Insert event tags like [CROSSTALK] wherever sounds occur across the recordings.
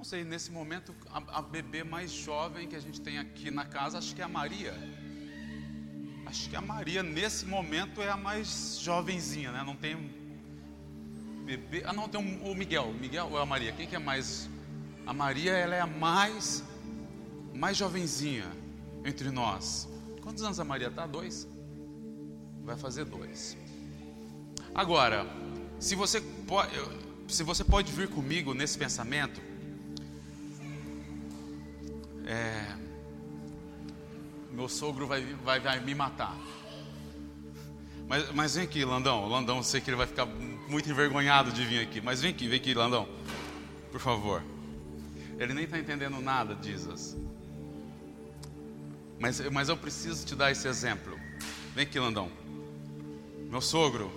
não sei, nesse momento, a, a bebê mais jovem que a gente tem aqui na casa, acho que é a Maria. Acho que a Maria, nesse momento, é a mais jovenzinha, né? Não tem bebê. Ah, não, tem um, o Miguel. Miguel ou a Maria? Quem que é mais? A Maria, ela é a mais, mais jovenzinha entre nós. Quantos anos a Maria tá? Dois? Vai fazer dois. Agora, se você pode, se você pode vir comigo nesse pensamento, é, meu sogro vai, vai, vai me matar. Mas, mas vem aqui, Landão. Landão, eu sei que ele vai ficar muito envergonhado de vir aqui. Mas vem aqui, vem aqui, Landão. Por favor. Ele nem está entendendo nada, Jesus. Mas, mas eu preciso te dar esse exemplo. Vem aqui, Landão. Meu sogro,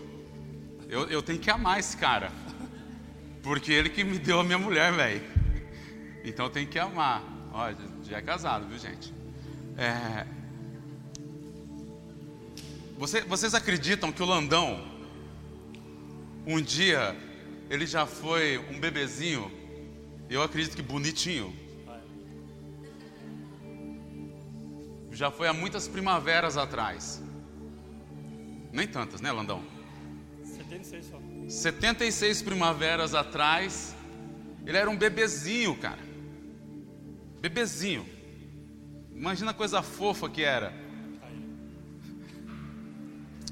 eu, eu tenho que amar esse cara. Porque ele que me deu a minha mulher, velho. Então eu tenho que amar. Olha, já é casado, viu, gente? É... Você, vocês acreditam que o Landão, um dia, ele já foi um bebezinho? Eu acredito que bonitinho. Já foi há muitas primaveras atrás. Nem tantas, né, Landão? 76 só. 76 primaveras atrás, ele era um bebezinho, cara. Bebezinho. Imagina a coisa fofa que era.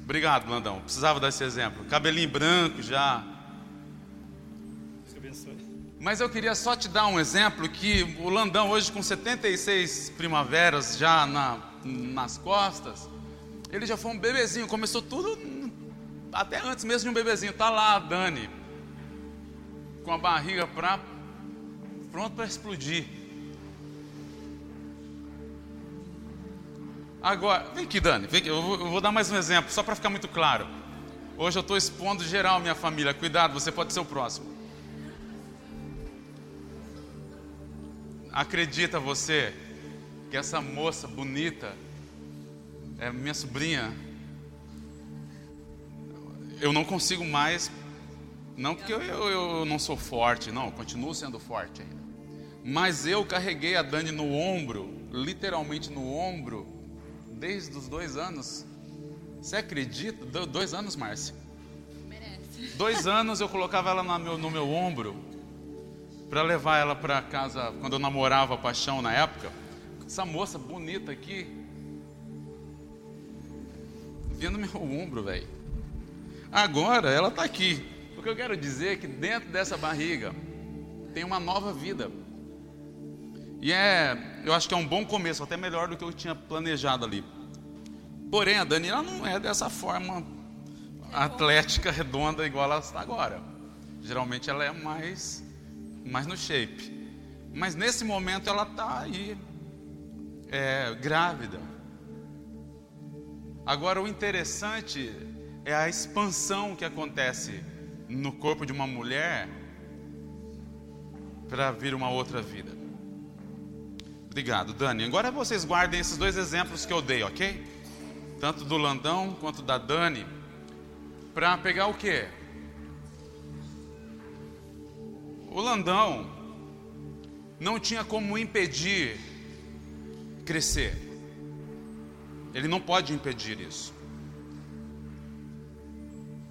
Obrigado, Landão. Precisava dar esse exemplo. Cabelinho branco já. Mas eu queria só te dar um exemplo que o Landão hoje com 76 primaveras já na, nas costas, ele já foi um bebezinho, começou tudo até antes mesmo de um bebezinho. Tá lá a Dani com a barriga pra, pronto para explodir. Agora, vem aqui, Dani, vem aqui, eu, vou, eu vou dar mais um exemplo, só para ficar muito claro. Hoje eu estou expondo geral minha família. Cuidado, você pode ser o próximo. Acredita você que essa moça bonita é minha sobrinha? Eu não consigo mais, não porque eu, eu, eu não sou forte, não, continuo sendo forte ainda. Mas eu carreguei a Dani no ombro, literalmente no ombro, desde os dois anos. Você acredita? Do- Dois anos, Márcia? Merece. Dois anos eu colocava ela na meu- no meu ombro para levar ela para casa quando eu namorava a paixão na época. Essa moça bonita aqui, vinha no meu ombro, velho. Agora ela está aqui. O que eu quero dizer é que dentro dessa barriga tem uma nova vida. E é, eu acho que é um bom começo, até melhor do que eu tinha planejado ali. Porém, a Dani ela não é dessa forma atlética, redonda, igual ela está agora. Geralmente ela é mais, mais no shape. Mas nesse momento ela está aí, é, grávida. Agora o interessante é a expansão que acontece no corpo de uma mulher para vir uma outra vida. Obrigado, Dani. Agora vocês guardem esses dois exemplos que eu dei, ok? Tanto do Landão quanto da Dani. Para pegar o quê? O Landão não tinha como impedir crescer. Ele não pode impedir isso.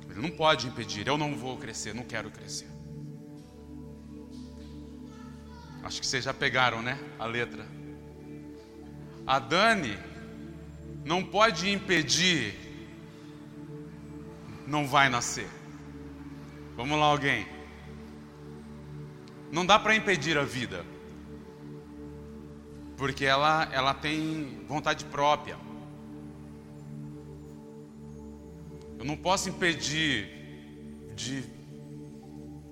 Ele não pode impedir. Eu não vou crescer, não quero crescer. Acho que vocês já pegaram, né? A letra. A Dani não pode impedir, não vai nascer. Vamos lá, alguém. Não dá para impedir a vida, porque ela, ela tem vontade própria. Eu não posso impedir de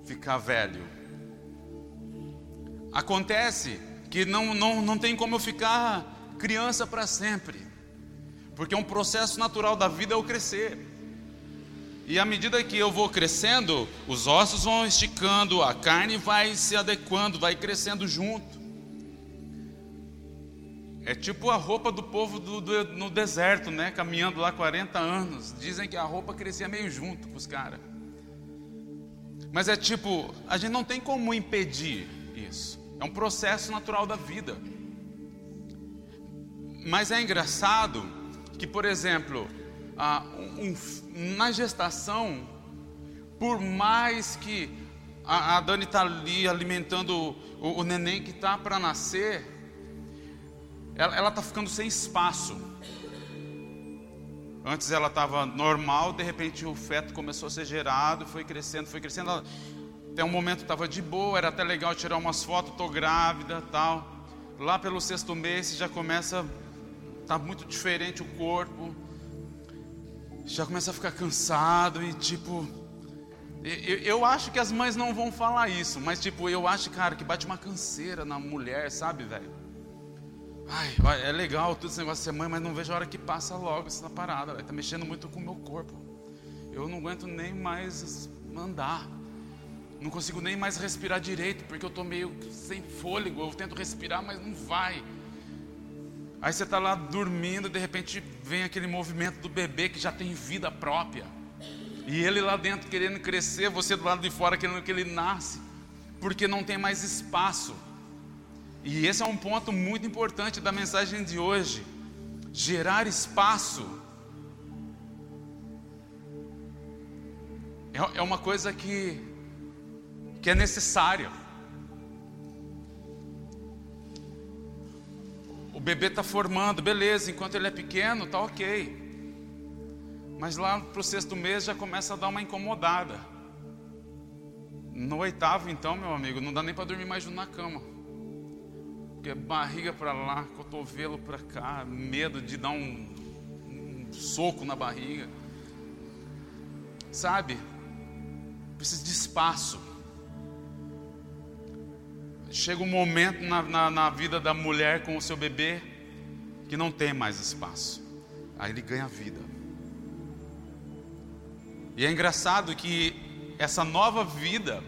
ficar velho. Acontece que não, não, não tem como eu ficar criança para sempre, porque um processo natural da vida é o crescer. E à medida que eu vou crescendo, os ossos vão esticando, a carne vai se adequando, vai crescendo junto. É tipo a roupa do povo do, do- no deserto, né? Caminhando lá 40 anos. Dizem que a roupa crescia meio junto com os caras. Mas é tipo, a gente não tem como impedir isso. É um processo natural da vida. Mas é engraçado que, por exemplo, um, na gestação, por mais que a, Dani está ali alimentando o, neném que está para nascer, ela está ficando sem espaço. Antes ela estava normal, de repente o feto começou a ser gerado, foi crescendo, foi crescendo. Até um momento estava de boa, era até legal tirar umas fotos, estou grávida, tal. Lá pelo sexto mês já começa, tá muito diferente o corpo, já começa a ficar cansado e tipo, eu, eu, acho que as mães não vão falar isso, mas tipo, eu acho, cara, que bate uma canseira na mulher, sabe, velho? Ai, é legal tudo esse negócio de ser mãe, mas não vejo a hora que passa logo essa parada, velho. Tá mexendo muito com o meu corpo. Eu não aguento nem mais andar. Não consigo nem mais respirar direito, porque eu tô meio sem fôlego. Eu tento respirar, mas não vai. Aí você tá lá dormindo, de repente vem aquele movimento do bebê que já tem vida própria. E ele lá dentro querendo crescer, você do lado de fora querendo que ele nasce, porque não tem mais espaço. E esse é um ponto muito importante da mensagem de hoje. Gerar espaço é, é uma coisa que, que é necessária. O bebê está formando, beleza, enquanto ele é pequeno, tá ok. Mas lá para o sexto mês já começa a dar uma incomodada. No oitavo, então, meu amigo, não dá nem para dormir mais junto na cama. Porque barriga para lá, cotovelo para cá, medo de dar um, um soco na barriga. Sabe? Precisa de espaço. Chega um momento na, na, na vida da mulher com o seu bebê que não tem mais espaço. Aí ele ganha vida. E é engraçado que essa nova vida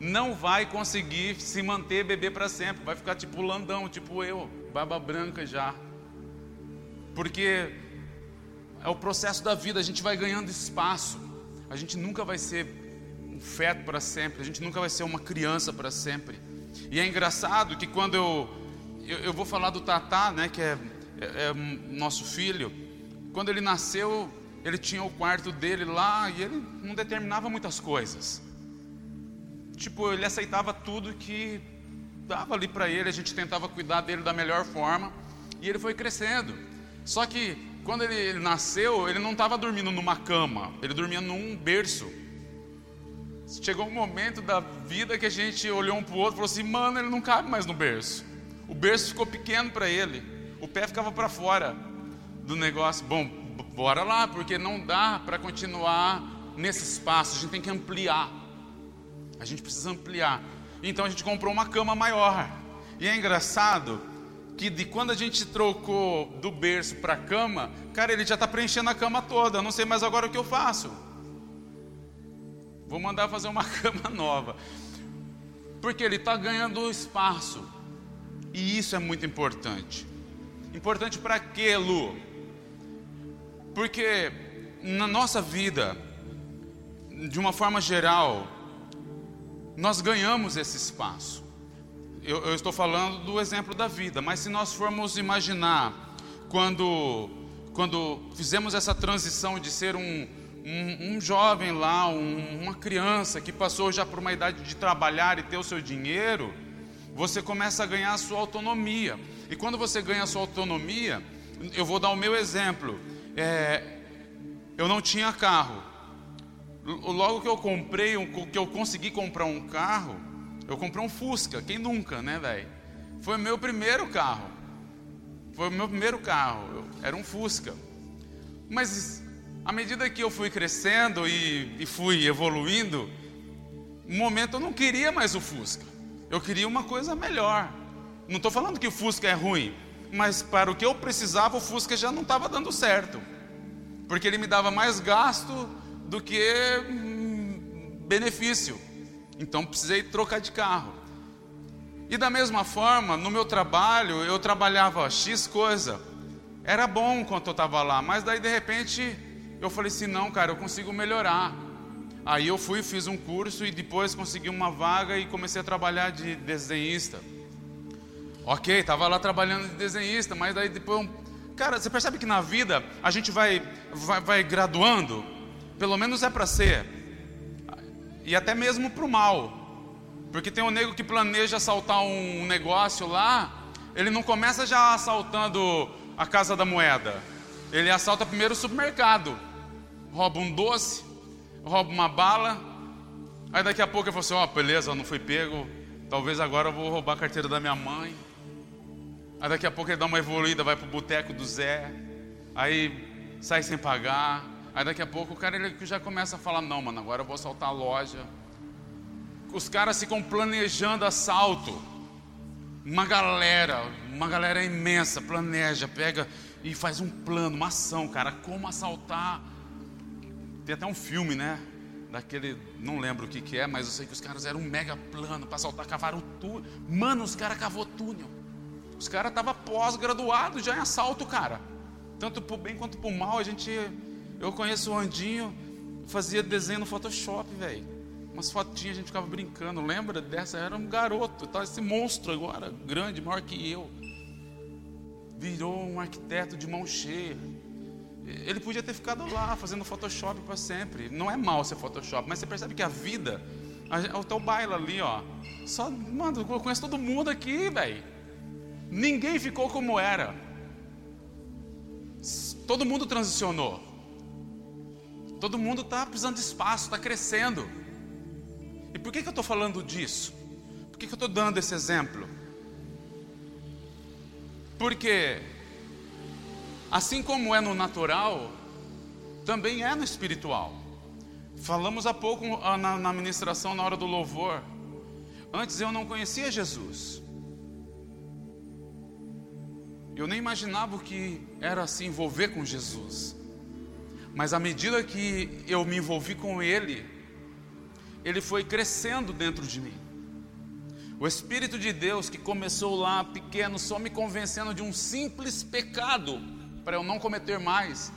não vai conseguir se manter bebê para sempre, vai ficar tipo landão, tipo eu, barba branca já. Porque é o processo da vida, a gente vai ganhando espaço. A gente nunca vai ser um feto para sempre, a gente nunca vai ser uma criança para sempre. E é engraçado que quando eu, eu, eu, vou falar do Tatá, né, que é, é, é nosso filho, quando ele nasceu, ele tinha o quarto dele lá e ele não determinava muitas coisas. Tipo, ele aceitava tudo que dava ali para ele, a gente tentava cuidar dele da melhor forma e ele foi crescendo. Só que quando ele, ele nasceu, ele não estava dormindo numa cama, ele dormia num berço. Chegou um momento da vida que a gente olhou um para o outro e falou assim: mano, ele não cabe mais no berço. O berço ficou pequeno para ele, o pé ficava para fora do negócio. Bom, bora lá, porque não dá para continuar nesse espaço, a gente tem que ampliar. A gente precisa ampliar. Então a gente comprou uma cama maior. E é engraçado que de quando a gente trocou do berço para a cama, cara, ele já está preenchendo a cama toda. Eu não sei mais agora o que eu faço. Vou mandar fazer uma [LAUGHS] cama nova. Porque ele está ganhando espaço. E isso é muito importante. Importante para quê, Lu? Porque na nossa vida, de uma forma geral, nós ganhamos esse espaço. Eu, eu, estou falando do exemplo da vida, mas se nós formos imaginar quando, quando fizemos essa transição de ser um, um, um jovem lá, um, uma criança que passou já por uma idade de trabalhar e ter o seu dinheiro, você começa a ganhar a sua autonomia. E quando você ganha a sua autonomia, eu vou dar o meu exemplo é, eu não tinha carro. Logo que eu comprei, que eu consegui comprar um carro, eu comprei um Fusca. Quem nunca, né, velho? Foi o meu primeiro carro. Foi o meu primeiro carro. Era um Fusca. Mas à medida que eu fui crescendo e, e fui evoluindo, um momento eu não queria mais o Fusca. Eu queria uma coisa melhor. Não estou falando que o Fusca é ruim, mas para o que eu precisava, o Fusca já não estava dando certo, porque ele me dava mais gasto do que hum, benefício. Então precisei trocar de carro. E da mesma forma, no meu trabalho, eu trabalhava X coisa. Era bom enquanto eu estava lá, mas daí de repente eu falei assim: não, cara, eu consigo melhorar. Aí eu fui, fiz um curso e depois consegui uma vaga e comecei a trabalhar de desenhista. Ok, tava lá trabalhando de desenhista, mas daí depois. Cara, você percebe que na vida a gente vai, vai, vai graduando? Pelo menos é para ser. E até mesmo para o mal. Porque tem um nego que planeja assaltar um negócio lá, ele não começa já assaltando a casa da moeda. Ele assalta primeiro o supermercado. Rouba um doce, rouba uma bala. Aí daqui a pouco ele fala assim: Ó, oh, beleza, não fui pego. Talvez agora eu vou roubar a carteira da minha mãe. Aí daqui a pouco ele dá uma evoluída, vai pro boteco do Zé. Aí sai sem pagar. Aí daqui a pouco o cara ele já começa a falar: Não, mano, agora eu vou assaltar a loja. Os caras ficam planejando assalto. Uma galera, uma galera imensa, planeja, pega e faz um plano, uma ação, cara, como assaltar. Tem até um filme, né? Daquele, não lembro o que, que é, mas eu sei que os caras eram um mega plano para assaltar, cavaram túnel. Mano, os caras cavou túnel. Os caras estavam pós-graduados já em assalto, cara. Tanto pro bem quanto pro mal. A gente, eu conheço o Andinho, fazia desenho no Photoshop, velho. Umas fotinhas a gente ficava brincando. Lembra dessa? Era um garoto, tá esse monstro agora, grande, maior que eu. Virou um arquiteto de mão cheia. Ele podia ter ficado lá fazendo Photoshop para sempre. Não é mal ser Photoshop, mas você percebe que a vida, o teu baile ali, ó. Só, mano, eu conheço todo mundo aqui, velho. Ninguém ficou como era. Todo mundo transicionou. Todo mundo está precisando de espaço, está crescendo. E por que, que eu estou falando disso? Por que, que eu estou dando esse exemplo? Porque, assim como é no natural, também é no espiritual. Falamos há pouco ah, na, na ministração, na hora do louvor. Antes eu não conhecia Jesus. Eu nem imaginava o que era se envolver com Jesus. Mas à medida que eu me envolvi com Ele, Ele foi crescendo dentro de mim. O Espírito de Deus que começou lá pequeno, só me convencendo de um simples pecado, para eu não cometer mais,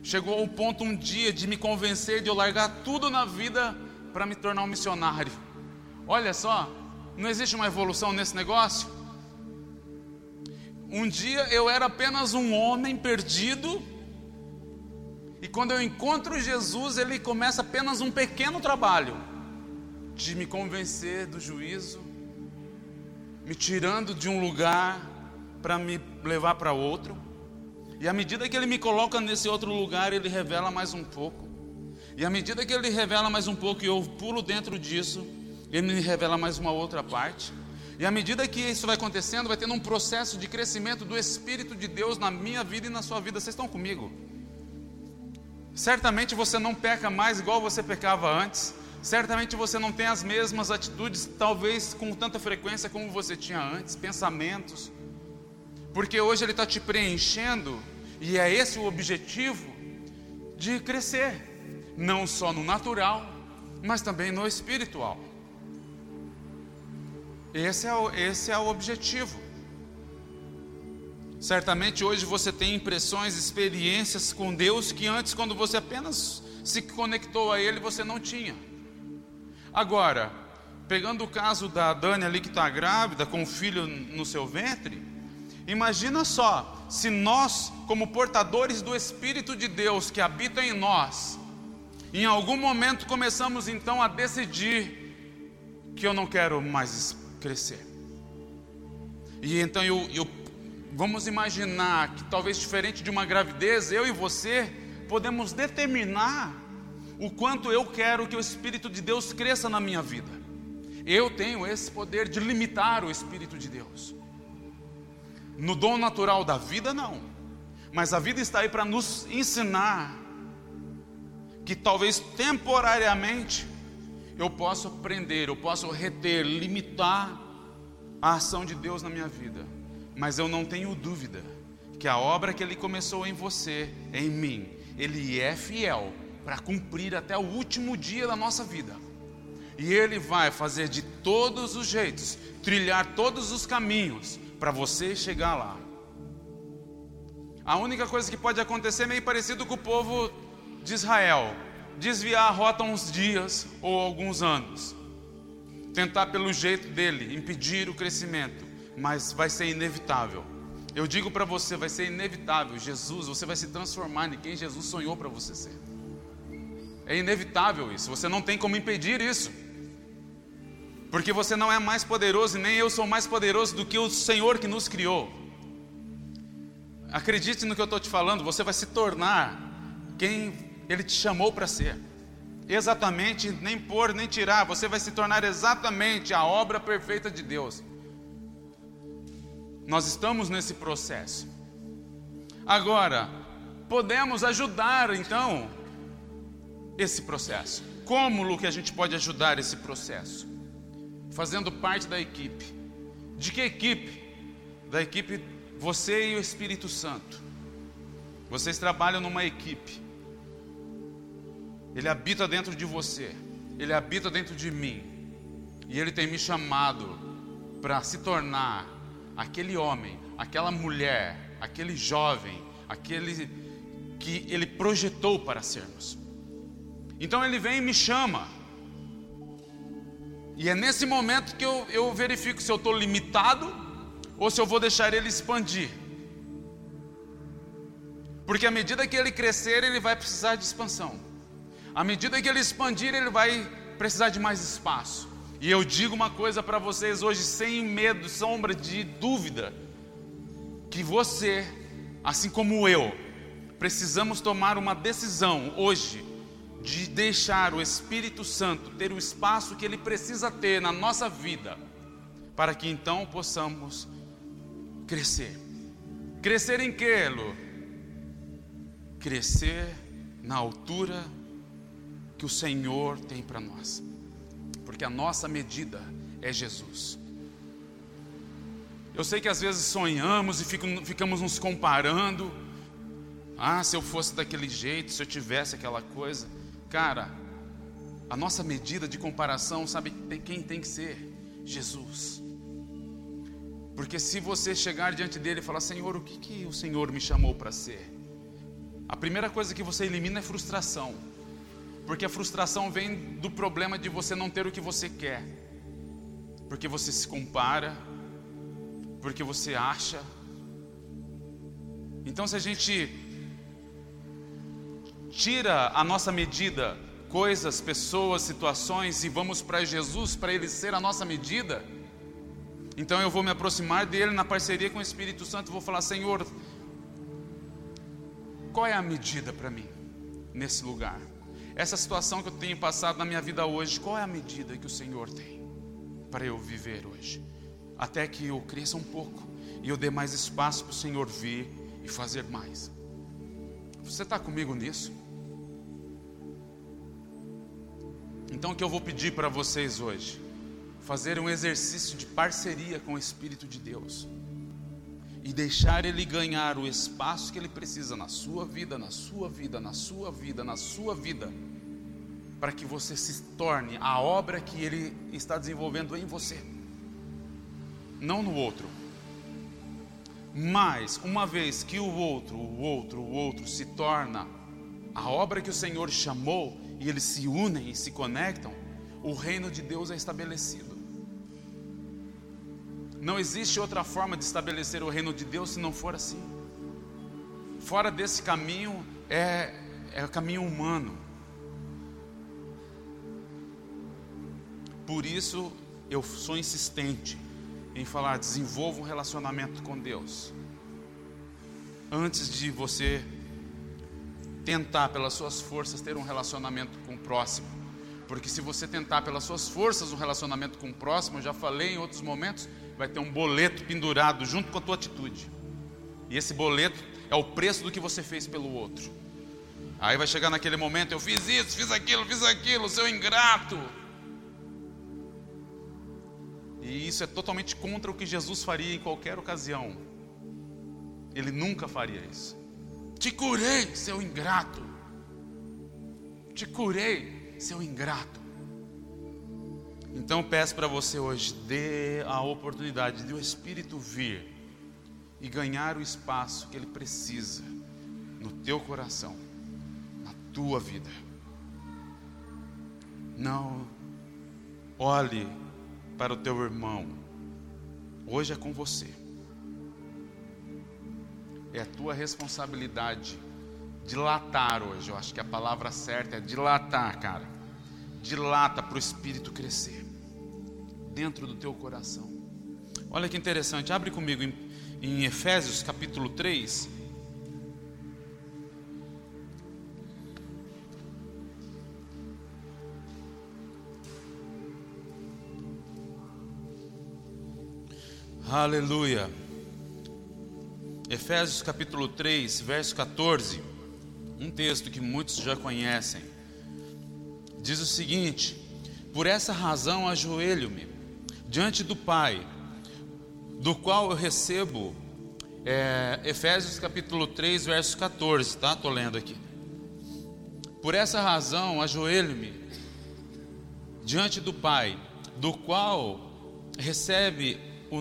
chegou ao ponto um dia de me convencer de eu largar tudo na vida para me tornar um missionário. Olha só, não existe uma evolução nesse negócio? Um dia eu era apenas um homem perdido, e quando eu encontro Jesus, ele começa apenas um pequeno trabalho de me convencer do juízo, me tirando de um lugar para me levar para outro. E à medida que ele me coloca nesse outro lugar, ele revela mais um pouco. E à medida que ele revela mais um pouco e eu pulo dentro disso, ele me revela mais uma outra parte. E à medida que isso vai acontecendo, vai tendo um processo de crescimento do Espírito de Deus na minha vida e na sua vida. Vocês estão comigo? Certamente você não peca mais igual você pecava antes. Certamente você não tem as mesmas atitudes, talvez com tanta frequência como você tinha antes, pensamentos. Porque hoje Ele está te preenchendo, e é esse o objetivo de crescer, não só no natural, mas também no espiritual. Esse é o, esse é o objetivo. Certamente hoje você tem impressões, experiências com Deus que antes, quando você apenas se conectou a Ele, você não tinha. Agora, pegando o caso da Dani ali que está grávida, com o filho no seu ventre, imagina só, se nós, como portadores do Espírito de Deus que habita em nós, em algum momento começamos então a decidir que eu não quero mais crescer. E então eu, eu, vamos imaginar que talvez diferente de uma gravidez, eu e você podemos determinar o quanto eu quero que o Espírito de Deus cresça na minha vida. Eu tenho esse poder de limitar o Espírito de Deus. No dom natural da vida, não. Mas a vida está aí para nos ensinar que talvez temporariamente eu posso aprender, eu posso reter, limitar a ação de Deus na minha vida. Mas eu não tenho dúvida que a obra que Ele começou em você, em mim, Ele é fiel para cumprir até o último dia da nossa vida. E Ele vai fazer de todos os jeitos, trilhar todos os caminhos para você chegar lá. A única coisa que pode acontecer é meio parecido com o povo de Israel desviar a rota uns dias ou alguns anos, tentar pelo jeito dele impedir o crescimento, mas vai ser inevitável. Eu digo para você, vai ser inevitável. Jesus, você vai se transformar em quem Jesus sonhou para você ser. É inevitável isso. Você não tem como impedir isso. Porque você não é mais poderoso e nem eu sou mais poderoso do que o Senhor que nos criou. Acredite no que eu estou te falando, você vai se tornar quem Ele te chamou para ser. Exatamente, nem pôr nem tirar, você vai se tornar exatamente a obra perfeita de Deus. Nós estamos nesse processo. Agora, podemos ajudar então esse processo. Como, Lu, que a gente pode ajudar esse processo? Fazendo parte da equipe. De que equipe? Da equipe você e o Espírito Santo. Vocês trabalham numa equipe. Ele habita dentro de você. Ele habita dentro de mim. E ele tem me chamado para se tornar aquele homem, aquela mulher, aquele jovem, aquele que ele projetou para sermos. Então ele vem e me chama. E é nesse momento que eu, eu verifico se eu estou limitado ou se eu vou deixar ele expandir. Porque à medida que ele crescer, ele vai precisar de expansão. À medida que ele expandir, ele vai precisar de mais espaço. E eu digo uma coisa para vocês hoje, sem medo, sombra de dúvida, que você, assim como eu, precisamos tomar uma decisão hoje de deixar o Espírito Santo ter o espaço que ele precisa ter na nossa vida, para que então possamos crescer. Crescer em quê, Lu? Crescer na altura que o Senhor tem para nós porque a nossa medida é Jesus. Eu sei que às vezes sonhamos e ficamos nos comparando. Ah, se eu fosse daquele jeito, se eu tivesse aquela coisa. Cara, a nossa medida de comparação, sabe quem tem que ser? Jesus. Porque se você chegar diante dele e falar, Senhor, o que, que o Senhor me chamou para ser? A primeira coisa que você elimina é frustração. Porque a frustração vem do problema de você não ter o que você quer. Porque você se compara, porque você acha. Então, se a gente tira a nossa medida, coisas, pessoas, situações, e vamos para Jesus para Ele ser a nossa medida, então eu vou me aproximar dele na parceria com o Espírito Santo vou falar: Senhor, qual é a medida para mim nesse lugar? essa situação que eu tenho passado na minha vida hoje, qual é a medida que o Senhor tem para eu viver hoje? Até que eu cresça um pouco e eu dê mais espaço para o Senhor vir e fazer mais. Você está comigo nisso? Então o que eu vou pedir para vocês hoje? Fazer um exercício de parceria com o Espírito de Deus e deixar ele ganhar o espaço que ele precisa na sua vida, na sua vida, na sua vida, na sua vida para que você se torne a obra que Ele está desenvolvendo em você, não no outro. Mas, uma vez que o outro, o outro, o outro se torna a obra que o Senhor chamou e eles se unem e se conectam, o reino de Deus é estabelecido. Não existe outra forma de estabelecer o reino de Deus se não for assim. Fora desse caminho é, é o caminho humano. Por isso eu sou insistente em falar: desenvolva um relacionamento com Deus. Antes de você tentar pelas suas forças ter um relacionamento com o próximo. Porque se você tentar pelas suas forças um relacionamento com o próximo, eu já falei em outros momentos, vai ter um boleto pendurado junto com a tua atitude. E esse boleto é o preço do que você fez pelo outro. Aí vai chegar naquele momento, eu fiz isso, fiz aquilo, fiz aquilo, seu ingrato. E isso é totalmente contra o que Jesus faria em qualquer ocasião. Ele nunca faria isso. Te curei, seu ingrato. Te curei, seu ingrato. Então peço para você hoje, dê a oportunidade de o Espírito vir e ganhar o espaço que ele precisa no teu coração, na tua vida. Não olhe para o teu irmão. Hoje é com você. É a tua responsabilidade dilatar hoje. Eu acho que a palavra certa é dilatar, cara. Dilata para o Espírito crescer dentro do teu coração. Olha que interessante, abre comigo em, em Efésios capítulo 3. Aleluia. Efésios capítulo 3, verso 14. Um texto que muitos já conhecem. Diz o seguinte: Por essa razão ajoelho-me diante do Pai, do qual eu recebo é, Efésios capítulo 3, verso 14, tá? Estou lendo aqui. Por essa razão ajoelho-me diante do Pai, do qual recebe o,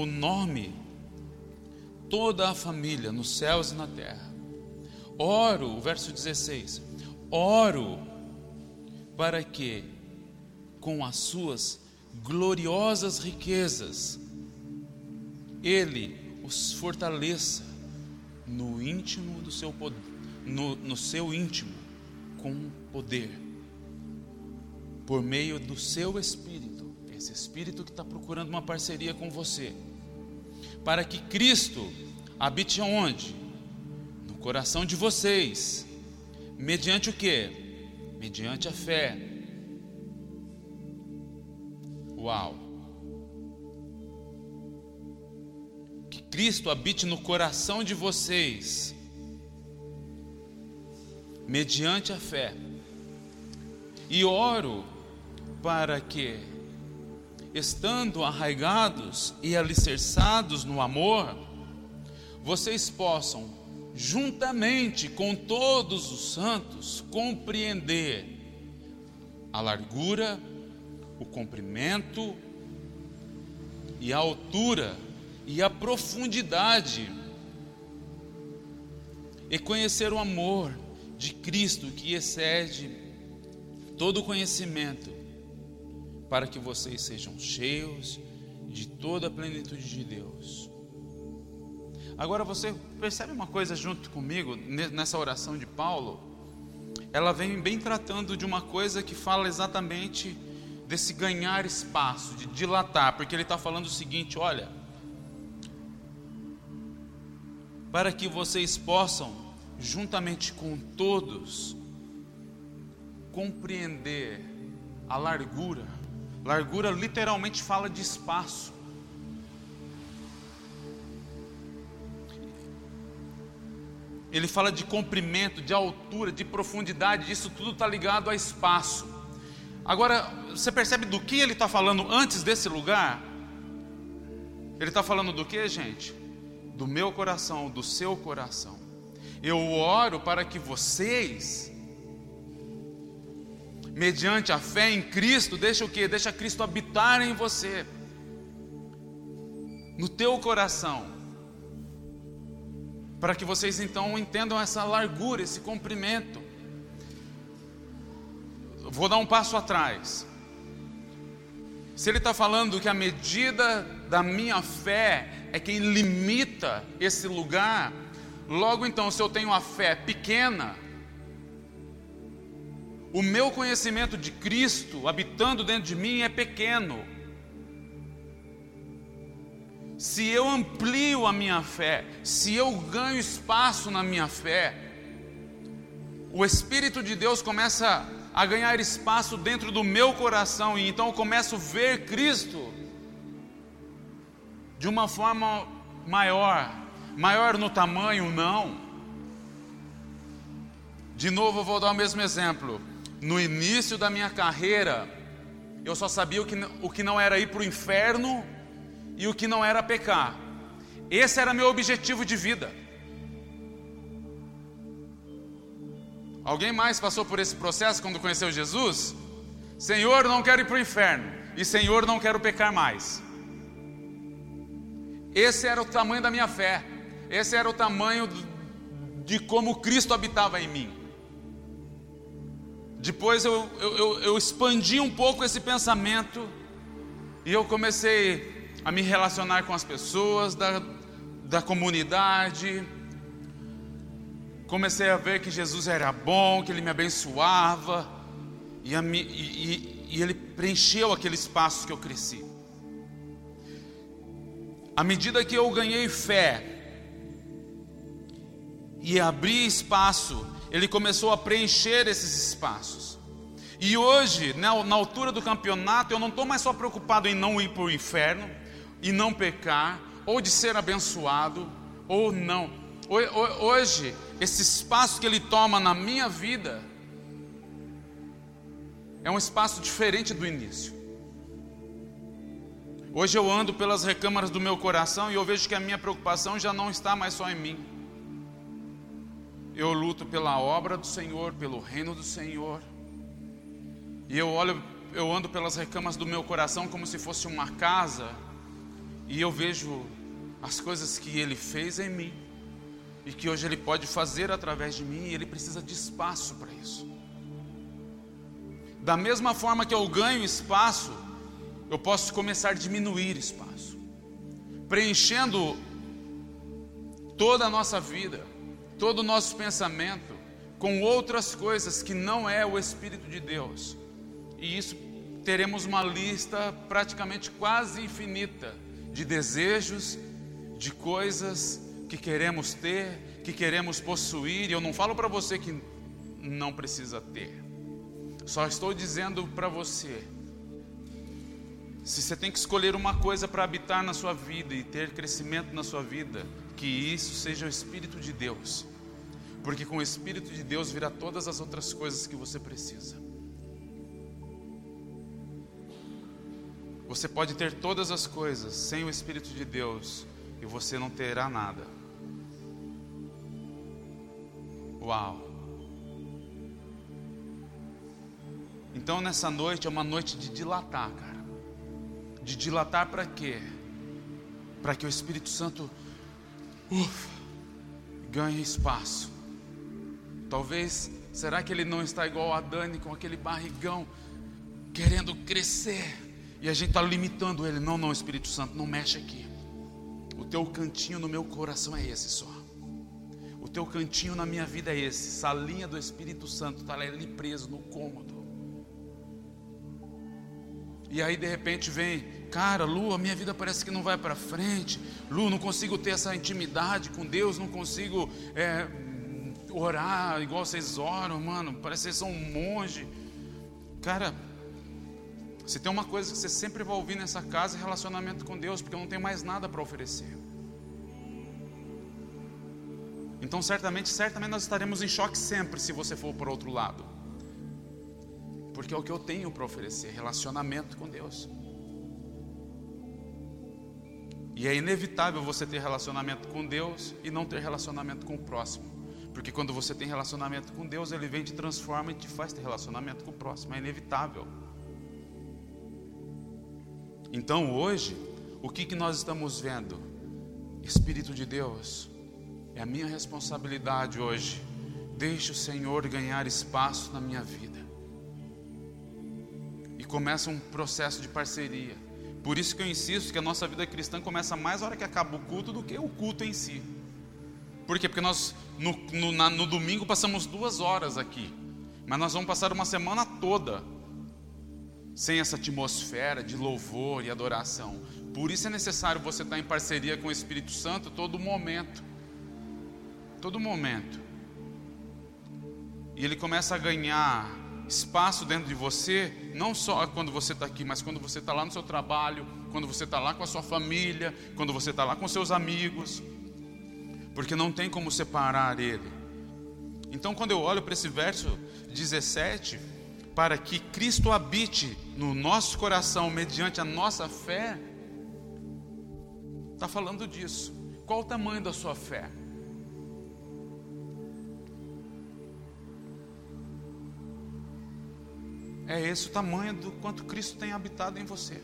o nome toda a família nos céus e na terra. Oro, o verso 16: Oro para que, com as suas gloriosas riquezas, Ele os fortaleça no íntimo do seu no, no seu íntimo, com poder, por meio do seu Espírito esse espírito que está procurando uma parceria com você, para que Cristo habite onde? No coração de vocês, mediante o que? Mediante a fé. Uau! Que Cristo habite no coração de vocês, mediante a fé. E oro para que estando arraigados e alicerçados no amor, vocês possam, juntamente com todos os santos, compreender a largura, o comprimento e a altura e a profundidade, e conhecer o amor de Cristo que excede todo conhecimento para que vocês sejam cheios de toda a plenitude de Deus. Agora você percebe uma coisa junto comigo nessa oração de Paulo? Ela vem bem tratando de uma coisa que fala exatamente desse ganhar espaço, de dilatar, porque ele está falando o seguinte: olha, para que vocês possam, juntamente com todos, compreender a largura, Largura literalmente fala de espaço. Ele fala de comprimento, de altura, de profundidade, isso tudo está ligado a espaço. Agora, você percebe do que ele está falando antes desse lugar? Ele está falando do que, gente? Do meu coração, do seu coração. Eu oro para que vocês mediante a fé em Cristo, deixa o que? Deixa Cristo habitar em você, no teu coração, para que vocês então entendam essa largura, esse comprimento. Vou dar um passo atrás. Se ele está falando que a medida da minha fé é quem limita esse lugar, logo então, se eu tenho a fé pequena, o meu conhecimento de Cristo habitando dentro de mim é pequeno. Se eu amplio a minha fé, se eu ganho espaço na minha fé, o Espírito de Deus começa a ganhar espaço dentro do meu coração e então eu começo a ver Cristo de uma forma maior, maior no tamanho, não. De novo, eu vou dar o mesmo exemplo. No início da minha carreira, eu só sabia o que, o que não era ir para o inferno e o que não era pecar. Esse era meu objetivo de vida. Alguém mais passou por esse processo quando conheceu Jesus? Senhor, não quero ir para o inferno. E Senhor, não quero pecar mais. Esse era o tamanho da minha fé. Esse era o tamanho de como Cristo habitava em mim. Depois eu, eu, eu, expandi um pouco esse pensamento e eu comecei a me relacionar com as pessoas da, da comunidade. Comecei a ver que Jesus era bom, que Ele me abençoava, e, a, e, e, e Ele preencheu aquele espaço que eu cresci. À medida que eu ganhei fé e abri espaço, Ele começou a preencher esses espaços. E hoje, na, na altura do campeonato, eu não estou mais só preocupado em não ir para o inferno, e não pecar, ou de ser abençoado, ou não. Hoje, esse espaço que Ele toma na minha vida é um espaço diferente do início. Hoje eu ando pelas recâmaras do meu coração e eu vejo que a minha preocupação já não está mais só em mim. Eu luto pela obra do Senhor, pelo reino do Senhor. E eu olho, eu ando pelas recâmaras do meu coração como se fosse uma casa e eu vejo as coisas que Ele fez em mim e que hoje Ele pode fazer através de mim, e Ele precisa de espaço para isso. Da mesma forma que eu ganho espaço, eu posso começar a diminuir espaço, preenchendo toda a nossa vida, todo o nosso pensamento com outras coisas que não é o Espírito de Deus, e isso teremos uma lista praticamente quase infinita de desejos, de coisas que queremos ter, que queremos possuir, e eu não falo para você que não precisa ter. Só estou dizendo para você, se você tem que escolher uma coisa para habitar na sua vida e ter crescimento na sua vida, que isso seja o Espírito de Deus. Porque com o Espírito de Deus virá todas as outras coisas que você precisa. Você pode ter todas as coisas sem o Espírito de Deus e você não terá nada. Uau! Então nessa noite é uma noite de dilatar, cara. De dilatar para quê? Para que o Espírito Santo ufa, ganhe espaço. Talvez, será que ele não está igual a Dani com aquele barrigão querendo crescer? E a gente está limitando ele. Não, não, Espírito Santo, não mexe aqui. O teu cantinho no meu coração é esse só. O teu cantinho na minha vida é esse. Salinha do Espírito Santo está ali preso no cômodo. E aí de repente vem, cara, Lu, a minha vida parece que não vai para frente. Lu, não consigo ter essa intimidade com Deus, não consigo é, orar igual vocês oram, mano. Parece que vocês são um monge. Cara, se tem uma coisa que você sempre vai ouvir nessa casa é relacionamento com Deus, porque eu não tenho mais nada para oferecer. Então, certamente, certamente nós estaremos em choque sempre se você for para outro lado. Porque é o que eu tenho para oferecer, relacionamento com Deus. E é inevitável você ter relacionamento com Deus e não ter relacionamento com o próximo. Porque quando você tem relacionamento com Deus, Ele vem, te transforma e te faz ter relacionamento com o próximo. É inevitável. Então hoje, o que, que nós estamos vendo? Espírito de Deus, é a minha responsabilidade hoje. Deixe o Senhor ganhar espaço na minha vida. E começa um processo de parceria. Por isso que eu insisto que a nossa vida cristã começa mais na hora que acaba o culto do que o culto em si. Por quê? Porque nós no, no, na, no domingo passamos duas horas aqui. Mas nós vamos passar uma semana toda sem essa atmosfera de louvor e adoração. Por isso é necessário você estar em parceria com o Espírito Santo todo momento. Todo momento. E ele começa a ganhar espaço dentro de você, não só quando você está aqui, mas quando você está lá no seu trabalho, quando você está lá com a sua família, quando você está lá com seus amigos, porque não tem como separar ele. Então, quando eu olho para esse verso 17, para que Cristo habite no nosso coração mediante a nossa fé, está falando disso. Qual o tamanho da sua fé? É esse o tamanho do quanto Cristo tem habitado em você.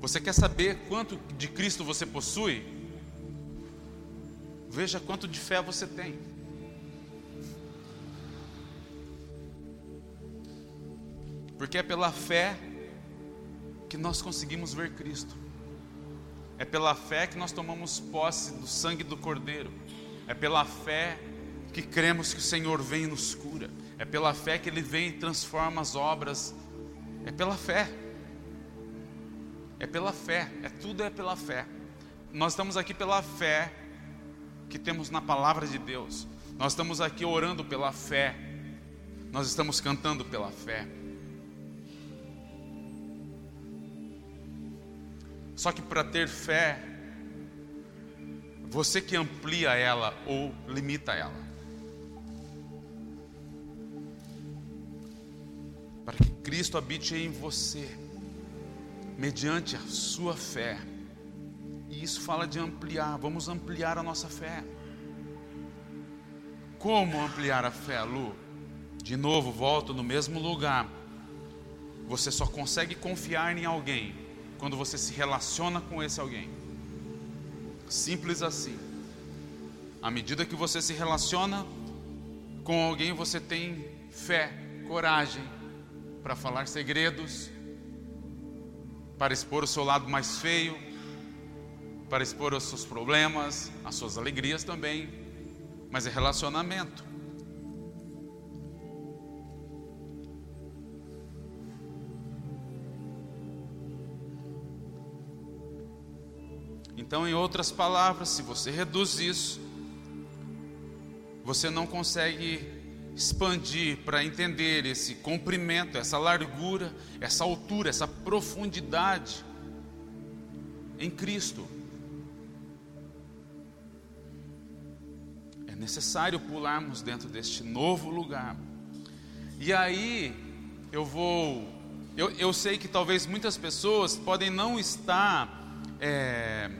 Você quer saber quanto de Cristo você possui? Veja quanto de fé você tem. Porque é pela fé que nós conseguimos ver Cristo. É pela fé que nós tomamos posse do sangue do Cordeiro. É pela fé que cremos que o Senhor vem e nos cura. É pela fé que Ele vem e transforma as obras. É pela fé. É pela fé. É tudo é pela fé. Nós estamos aqui pela fé que temos na palavra de Deus. Nós estamos aqui orando pela fé. Nós estamos cantando pela fé. Só que para ter fé, você que amplia ela ou limita ela. Cristo habite em você, mediante a sua fé. E isso fala de ampliar, vamos ampliar a nossa fé. Como ampliar a fé, Lu? De novo, volto no mesmo lugar. Você só consegue confiar em alguém quando você se relaciona com esse alguém. Simples assim. À medida que você se relaciona com alguém, você tem fé, coragem para falar segredos, para expor o seu lado mais feio, para expor os seus problemas, as suas alegrias também, mas é relacionamento. Então, em outras palavras, se você reduz isso, você não consegue expandir para entender esse comprimento, essa largura, essa altura, essa profundidade em Cristo. É necessário pularmos dentro deste novo lugar. E aí, eu vou. Eu, eu sei que talvez muitas pessoas podem não estar. É,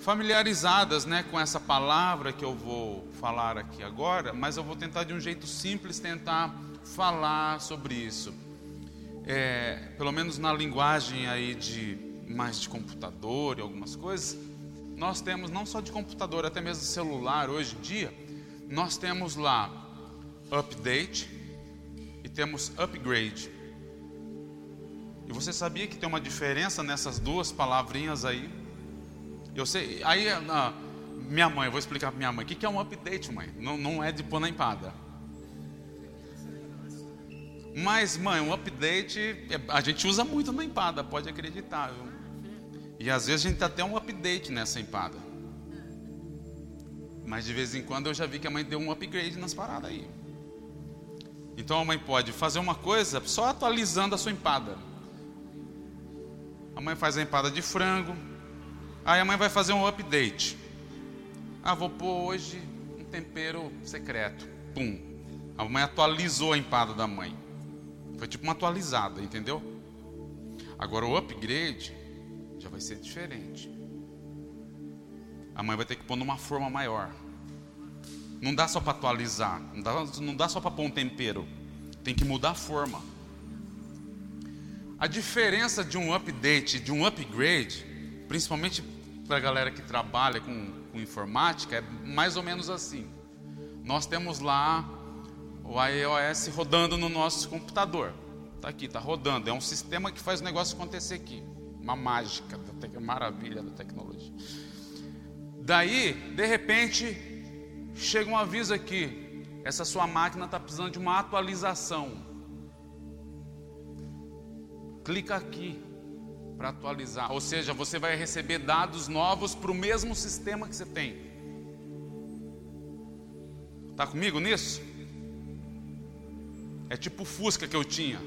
familiarizadas né, com essa palavra que eu vou falar aqui agora, mas eu vou tentar de um jeito simples tentar falar sobre isso. É, pelo menos na linguagem aí de mais de computador e algumas coisas, nós temos não só de computador, até mesmo celular hoje em dia, nós temos lá update e temos upgrade. E você sabia que tem uma diferença nessas duas palavrinhas aí? Eu sei. Aí, a, minha mãe, eu vou explicar para minha mãe. O que, que é um update, mãe? Não, não é de pôr na empada. Mas, mãe, um update é, a gente usa muito na empada, pode acreditar. Viu? E às vezes a gente tem até um update nessa empada. Mas de vez em quando eu já vi que a mãe deu um upgrade nas paradas aí. Então a mãe pode fazer uma coisa só atualizando a sua empada. A mãe faz a empada de frango, Aí a mãe vai fazer um update. Ah, vou pôr hoje um tempero secreto. Pum. A mãe atualizou a empada da mãe. Foi tipo uma atualizada, entendeu? Agora o upgrade já vai ser diferente. A mãe vai ter que pôr numa forma maior. Não dá só para atualizar, não dá, não dá só para pôr um tempero. Tem que mudar a forma. A diferença de um update, de um upgrade, principalmente para a galera que trabalha com, com informática, é mais ou menos assim. Nós temos lá o iOS rodando no nosso computador. Está aqui, está rodando. É um sistema que faz o negócio acontecer aqui. Uma mágica, da maravilha da tecnologia. Daí, de repente, chega um aviso aqui. Essa sua máquina está precisando de uma atualização. Clica aqui para atualizar. Ou seja, você vai receber dados novos para o mesmo sistema que você tem. Está comigo nisso? É tipo o Fusca que eu tinha.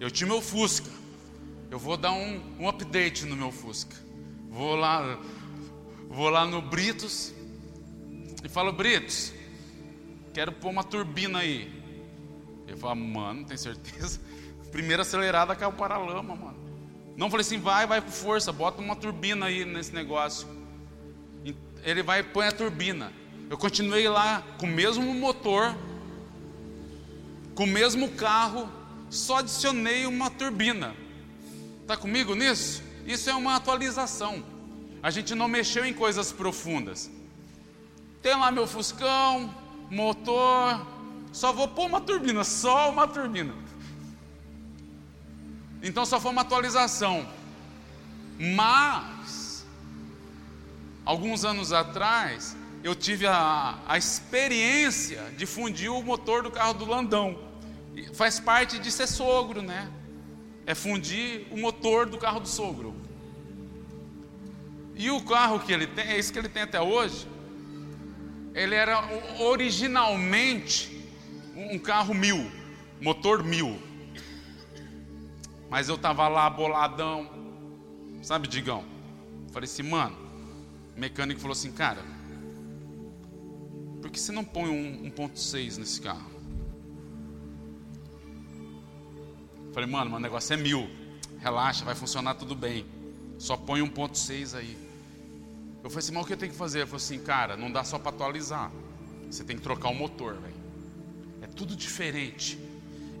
Eu tinha meu Fusca. Eu vou dar um, um update no meu Fusca. Vou lá, vou lá no Britos e falo, Britos, quero pôr uma turbina aí. Ele fala, mano, tem certeza? [LAUGHS] Primeira acelerada caiu para a lama, mano. Não falei assim, vai, vai com força, bota uma turbina aí nesse negócio. Ele vai e põe a turbina. Eu continuei lá com o mesmo motor, com o mesmo carro, só adicionei uma turbina. Está comigo nisso? Isso é uma atualização. A gente não mexeu em coisas profundas. Tem lá meu Fuscão, motor, Só vou pôr uma turbina, só uma turbina. Então só foi uma atualização. Mas, alguns anos atrás, eu tive a, a experiência de fundir o motor do carro do Landão. Faz parte de ser sogro, né? É fundir o motor do carro do sogro. E o carro que ele tem, é esse que ele tem até hoje, ele era originalmente um carro mil, motor mil. Mas eu tava lá boladão, sabe, Digão? Falei assim, mano, o mecânico falou assim, cara, por que você não põe um 1.6 nesse carro? Falei, mano, meu negócio é mil, relaxa, vai funcionar tudo bem. Só põe 1.6 aí. Eu falei assim, mas o que eu tenho que fazer? Ele falou assim, cara, não dá só para atualizar. Você tem que trocar o motor, velho. É tudo diferente.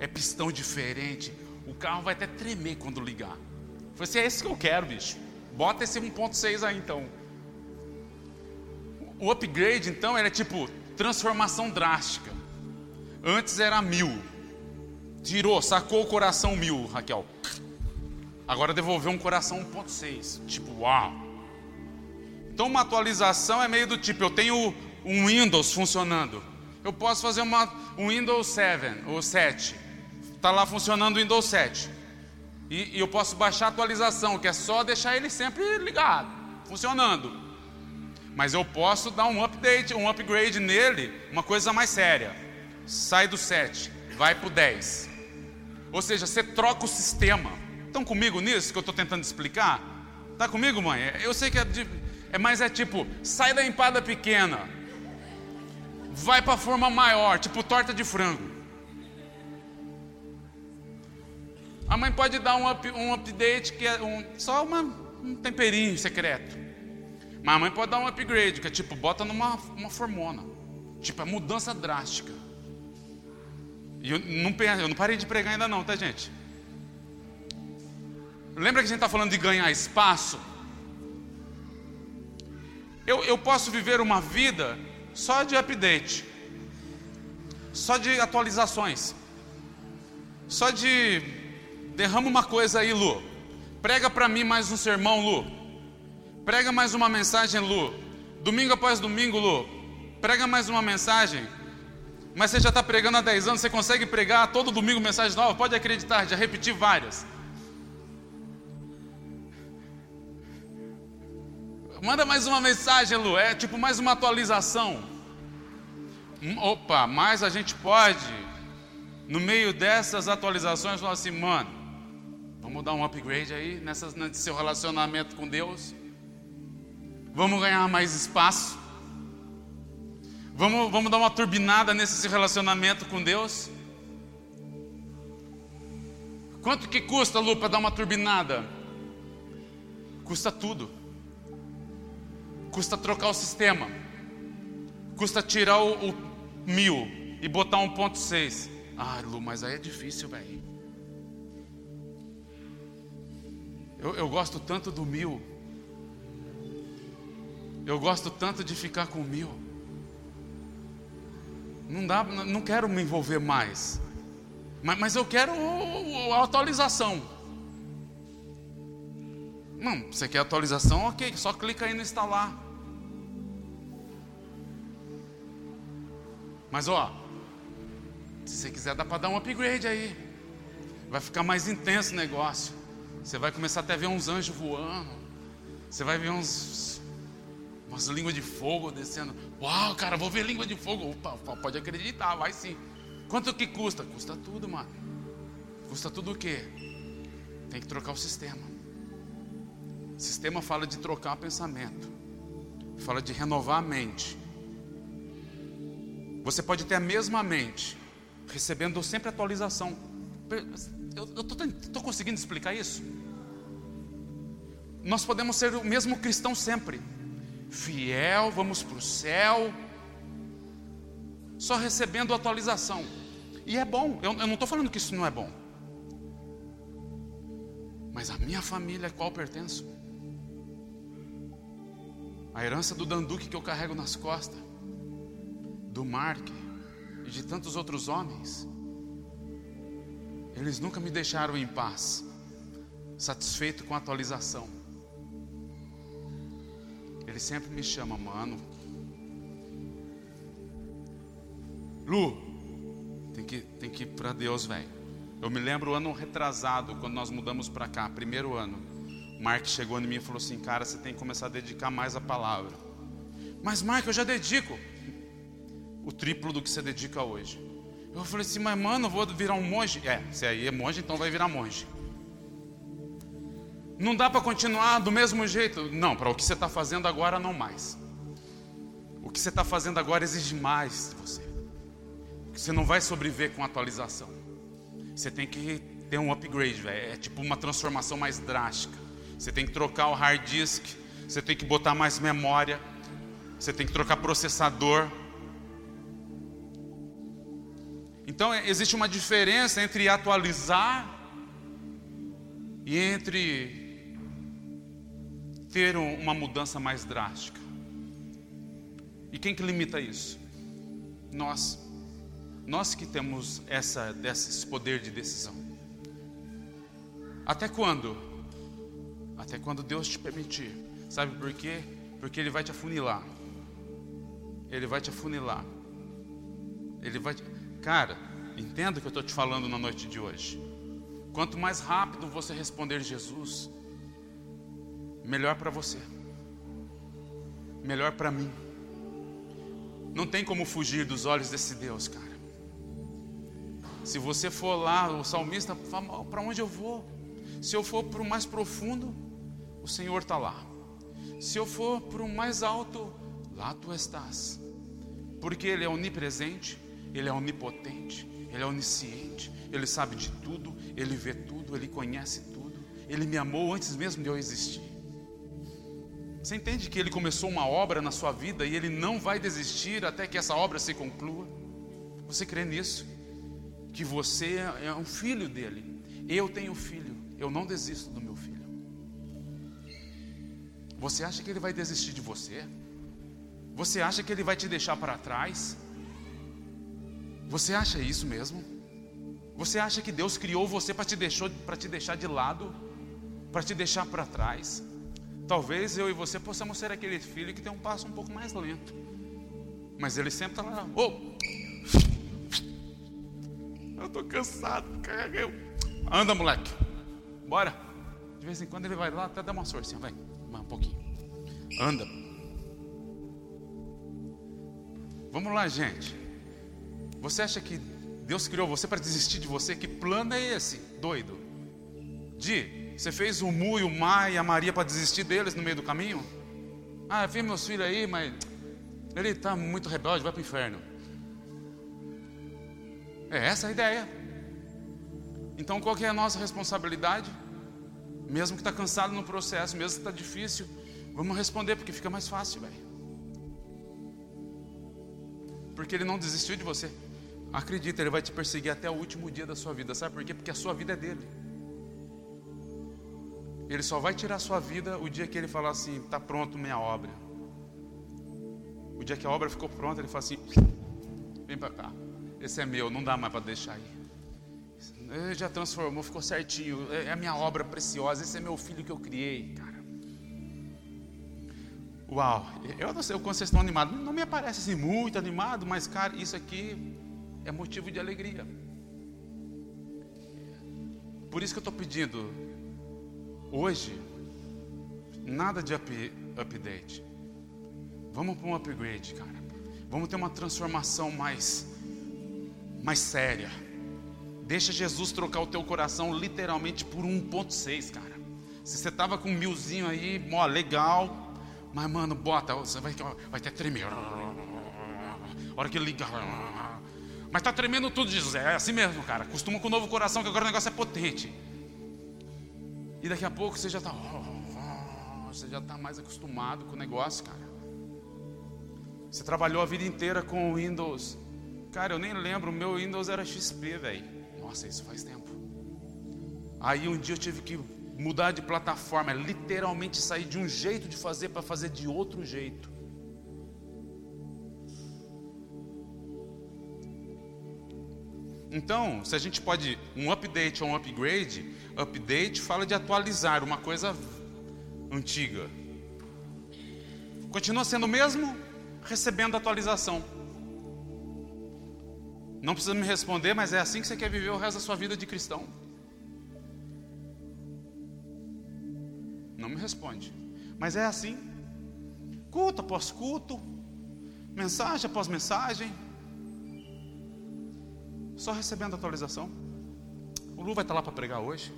É pistão diferente. O carro vai até tremer quando ligar. Eu falei assim, é esse que eu quero, bicho. Bota esse 1.6 aí então. O upgrade, então, é tipo transformação drástica. Antes era mil. Tirou, sacou o coração mil, Raquel. Agora devolveu um coração 1.6. Tipo, uau. Então uma atualização é meio do tipo, eu tenho um Windows funcionando. Eu posso fazer uma, um Windows 7 ou 7. Está lá funcionando o Windows 7. E, e eu posso baixar a atualização, que é só deixar ele sempre ligado, funcionando. Mas eu posso dar um update, um upgrade nele, uma coisa mais séria. Sai do 7, vai para o 10. Ou seja, você troca o sistema. Estão comigo nisso que eu estou tentando explicar? Está comigo, mãe? Eu sei que é, de, é, mas é tipo, sai da empada pequena, vai para a forma maior, tipo torta de frango. A mãe pode dar um, up, um update que é um, só uma, um temperinho secreto. Mas a mãe pode dar um upgrade, que é tipo, bota numa uma formona. Tipo, é mudança drástica. E eu não, eu não parei de pregar ainda não, tá gente? Lembra que a gente está falando de ganhar espaço? Eu, eu posso viver uma vida só de update, só de atualizações, só de derrama uma coisa aí, Lu. Prega para mim mais um sermão, Lu. Prega mais uma mensagem, Lu. Domingo após domingo, Lu. Prega mais uma mensagem. Mas você já está pregando há 10 anos, você consegue pregar todo domingo mensagem nova? Pode acreditar, já repeti várias. Manda mais uma mensagem, Lu. É tipo mais uma atualização. Hum, opa, mas a gente pode, no meio dessas atualizações, falar assim, mano, vamos dar um upgrade aí nessa, nesse seu relacionamento com Deus. Vamos ganhar mais espaço. Vamos, vamos dar uma turbinada nesse relacionamento com Deus. Quanto que custa, Lu, para dar uma turbinada? Custa tudo. Custa trocar o sistema. Custa tirar o, o mil e botar 1.6. Ah, Lu, mas aí é difícil, velho. Eu, eu gosto tanto do mil. Eu gosto tanto de ficar com mil. Não dá, não quero me envolver mais. Mas, mas eu quero a atualização. Não, você quer atualização? Ok, só clica aí no instalar. Mas ó, se você quiser dá para dar um upgrade aí. Vai ficar mais intenso o negócio. Você vai começar até a ver uns anjos voando. Você vai ver uns umas línguas de fogo descendo. Uau, cara, vou ver língua de fogo. Opa, pode acreditar, vai sim. Quanto que custa? Custa tudo, mano. Custa tudo o quê? Tem que trocar o sistema. O sistema fala de trocar pensamento. Fala de renovar a mente. Você pode ter a mesma mente, recebendo sempre atualização. Eu estou conseguindo explicar isso? Nós podemos ser o mesmo cristão sempre fiel, vamos para o céu, só recebendo atualização. E é bom, eu, eu não estou falando que isso não é bom. Mas a minha família, a qual pertenço? A herança do Danduque que eu carrego nas costas, do Mark, e de tantos outros homens. Eles nunca me deixaram em paz, satisfeito com a atualização. Ele sempre me chama, mano. Lu, tem que, tem que ir para Deus, velho. Eu me lembro o ano retrasado, quando nós mudamos para cá, primeiro ano. Mark chegou em mim e falou assim: Cara, você tem que começar a dedicar mais a palavra. Mas, Mark, eu já dedico o triplo do que você dedica hoje. Eu falei assim: Mas, mano, eu vou virar um monge. É, se aí é monge, então vai virar monge. Não dá para continuar do mesmo jeito. Não, para o que você está fazendo agora, não mais. O que você está fazendo agora exige mais de você. Você não vai sobreviver com atualização. Você tem que ter um upgrade, véio. é tipo uma transformação mais drástica. Você tem que trocar o hard disk, você tem que botar mais memória, você tem que trocar processador. Então existe uma diferença entre atualizar e entre ter uma mudança mais drástica. E quem que limita isso? Nós. Nós que temos essa, esse poder de decisão. Até quando? Até quando Deus te permitir. Sabe por quê? Porque Ele vai te afunilar. Ele vai te afunilar. Ele vai te... Cara, entenda o que eu estou te falando na noite de hoje. Quanto mais rápido você responder Jesus, melhor para você, melhor para mim. Não tem como fugir dos olhos desse Deus, cara. Se você for lá, o salmista fala: para onde eu vou? Se eu for para o mais profundo, o Senhor está lá. Se eu for para o mais alto, lá tu estás. Porque Ele é onipresente, Ele é onipotente, Ele é onisciente, Ele sabe de tudo, Ele vê tudo, Ele conhece tudo. Ele me amou antes mesmo de eu existir. Você entende que ele começou uma obra na sua vida e ele não vai desistir até que essa obra se conclua? Você crê nisso? Que você é um filho dele. Eu tenho filho. Eu não desisto do meu filho. Você acha que ele vai desistir de você? Você acha que ele vai te deixar para trás? Você acha isso mesmo? Você acha que Deus criou você para te, te deixar de lado? Para te deixar para trás? Talvez eu e você possamos ser aquele filho que tem um passo um pouco mais lento. Mas ele sempre está lá. Oh! Eu estou cansado, cara. Anda, moleque. Bora. De vez em quando ele vai lá, até dar uma sorcinha. Vai, um pouquinho. Anda. Vamos lá, gente. Você acha que Deus criou você para desistir de você? Que plano é esse, doido? De você fez o Mu e o Mai e a Maria para desistir deles no meio do caminho? Ah, eu vi meus filhos aí, mas ele está muito rebelde, vai para o inferno. É essa a ideia. Então qual é a nossa responsabilidade? Mesmo que está cansado no processo, mesmo que está difícil, vamos responder porque fica mais fácil, velho. Porque ele não desistiu de você. Acredita, ele vai te perseguir até o último dia da sua vida. Sabe por quê? Porque a sua vida é dele. Ele só vai tirar a sua vida o dia que ele falar assim: está pronto minha obra. O dia que a obra ficou pronta, ele fala assim: vem para cá, esse é meu, não dá mais para deixar aí. Ele já transformou, ficou certinho. É, é a minha obra preciosa, esse é meu filho que eu criei, cara. Uau, eu não sei o quanto vocês estão animados. Não me aparece assim muito animado, mas, cara, isso aqui é motivo de alegria. Por isso que eu estou pedindo Hoje, nada de up, update. Vamos para um upgrade, cara. Vamos ter uma transformação mais, mais séria. Deixa Jesus trocar o teu coração literalmente por 1.6, cara. Se você tava com um milzinho aí, ó, legal. Mas, mano, bota, você vai, vai até tremer. A hora que liga. Mas tá tremendo tudo, Jesus. É assim mesmo, cara. Acostuma com o novo coração, que agora o negócio é potente. E daqui a pouco você já está. Você já está mais acostumado com o negócio, cara. Você trabalhou a vida inteira com o Windows. Cara, eu nem lembro, o meu Windows era XP, velho. Nossa, isso faz tempo. Aí um dia eu tive que mudar de plataforma, literalmente sair de um jeito de fazer para fazer de outro jeito. Então, se a gente pode, um update ou um upgrade, update fala de atualizar uma coisa antiga. Continua sendo o mesmo, recebendo atualização. Não precisa me responder, mas é assim que você quer viver o resto da sua vida de cristão? Não me responde. Mas é assim. Culto após culto, mensagem após mensagem, só recebendo atualização. O Lu vai estar lá para pregar hoje.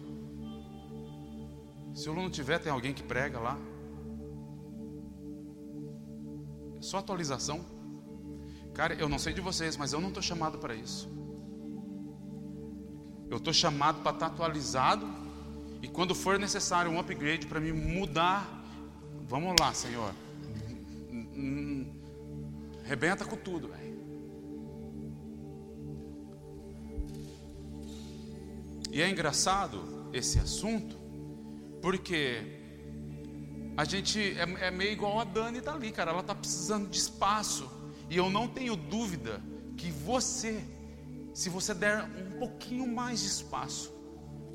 Se o Lu não tiver, tem alguém que prega lá. É só atualização. Cara, eu não sei de vocês, mas eu não estou chamado para isso. Eu estou chamado para estar atualizado. E quando for necessário um upgrade para me mudar, vamos lá, Senhor. Rebenta com tudo, velho. E é engraçado esse assunto, porque a gente é, é meio igual a Dani tá ali, cara. Ela tá precisando de espaço. E eu não tenho dúvida que você, se você der um pouquinho mais de espaço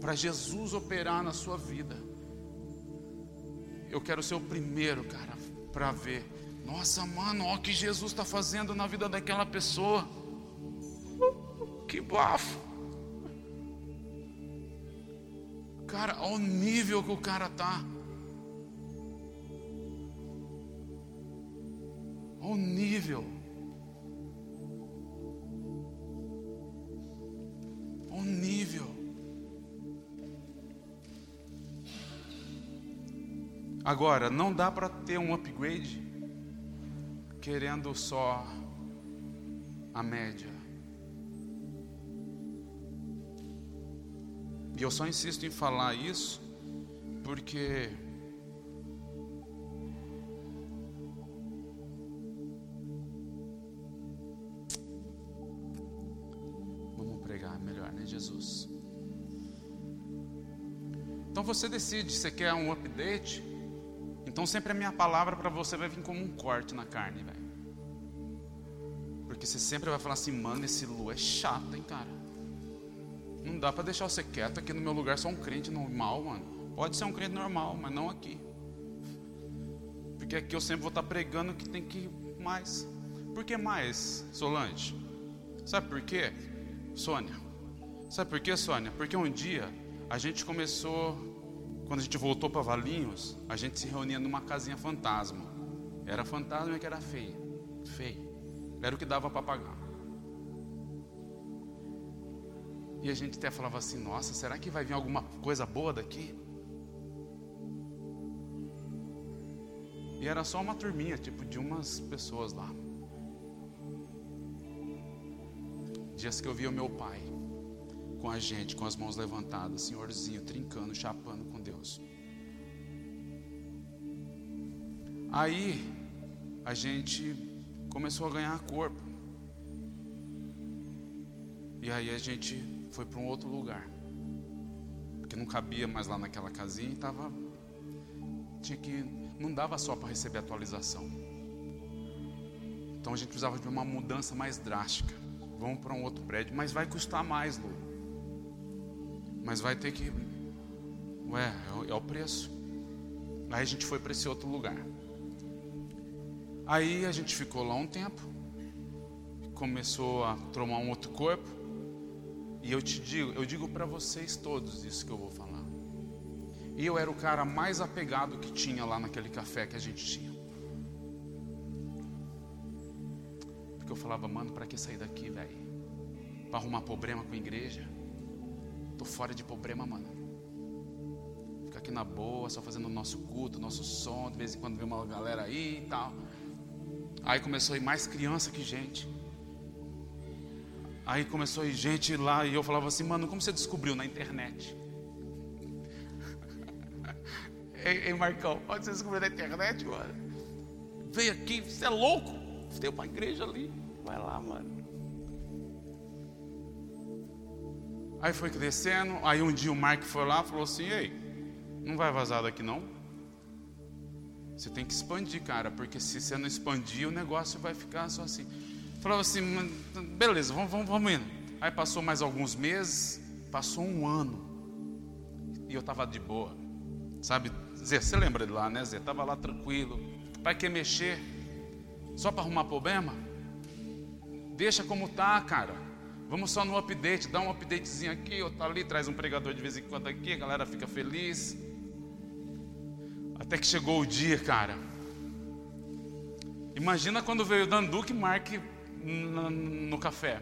para Jesus operar na sua vida, eu quero ser o primeiro, cara, para ver. Nossa, mano, olha o que Jesus está fazendo na vida daquela pessoa. Que bafo. Cara, ao nível que o cara tá. Ao nível. Ao nível. Agora, não dá para ter um upgrade querendo só a média. E eu só insisto em falar isso porque Vamos pregar melhor, né, Jesus? Então você decide, você quer um update? Então sempre a minha palavra para você vai vir como um corte na carne, velho. Porque você sempre vai falar assim, mano, esse Lu é chato, hein, cara. Não dá para deixar você quieto aqui no meu lugar, só um crente normal, mano. Pode ser um crente normal, mas não aqui. Porque aqui eu sempre vou estar pregando que tem que ir mais. Por que mais, Solange? Sabe por quê? Sônia. Sabe por quê, Sônia? Porque um dia a gente começou, quando a gente voltou para Valinhos, a gente se reunia numa casinha fantasma. Era fantasma que era feia. Feio. Era o que dava para pagar. E a gente até falava assim: nossa, será que vai vir alguma coisa boa daqui? E era só uma turminha, tipo de umas pessoas lá. Dias que eu via o meu pai com a gente, com as mãos levantadas, senhorzinho, trincando, chapando com Deus. Aí a gente começou a ganhar corpo. E aí a gente foi para um outro lugar. Porque não cabia mais lá naquela casinha e tava tinha que não dava só para receber atualização. Então a gente precisava de uma mudança mais drástica. Vamos para um outro prédio, mas vai custar mais, Lu. Mas vai ter que Ué, é, o preço. Aí a gente foi para esse outro lugar. Aí a gente ficou lá um tempo. Começou a tomar um outro corpo. E eu te digo, eu digo para vocês todos isso que eu vou falar. E eu era o cara mais apegado que tinha lá naquele café que a gente tinha. Porque eu falava, mano, para que sair daqui, velho? Para arrumar problema com a igreja? Tô fora de problema, mano. Ficar aqui na boa, só fazendo o nosso culto, nosso som, de vez em quando vem uma galera aí e tal. Aí começou a ir mais criança que gente. Aí começou a ir gente lá e eu falava assim, mano, como você descobriu na internet? [LAUGHS] ei, ei, Marcão, onde você descobriu na internet, mano? Veio aqui, você é louco? Tem uma igreja ali. Vai lá, mano. Aí foi descendo, aí um dia o Mark foi lá e falou assim, ei, não vai vazar daqui não? Você tem que expandir, cara, porque se você não expandir, o negócio vai ficar só assim. Falava assim, beleza, vamos, vamos, vamos indo. Aí passou mais alguns meses, passou um ano. E eu estava de boa. Sabe, Zé, você lembra de lá, né, Zé? Estava lá tranquilo. Para que mexer? Só para arrumar problema? Deixa como tá, cara. Vamos só no update, dá um updatezinho aqui, outro ali, traz um pregador de vez em quando aqui, a galera fica feliz. Até que chegou o dia, cara. Imagina quando veio Danduque e Mark no, café.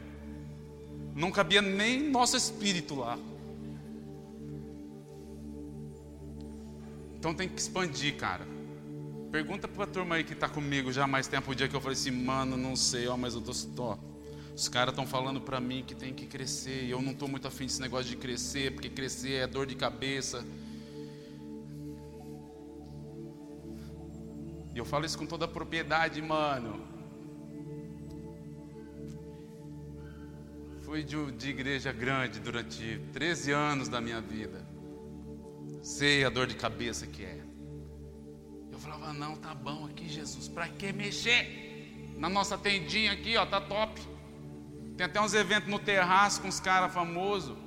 Não cabia nem nosso espírito lá. Então tem que expandir, cara. Pergunta para a turma aí que está comigo já há mais tempo o dia que eu falei assim, mano, não sei, ó, mas eu tô, tô os caras estão falando para mim que tem que crescer e eu não estou muito afim desse negócio de crescer, porque crescer é dor de cabeça. E eu falo isso com toda a propriedade, mano. Fui de, de igreja grande durante 13 anos da minha vida. Sei a dor de cabeça que é. Eu falava, não, tá bom aqui, Jesus, para que mexer? Na nossa tendinha aqui, ó, tá top. Tem até uns eventos no terraço com os caras famosos.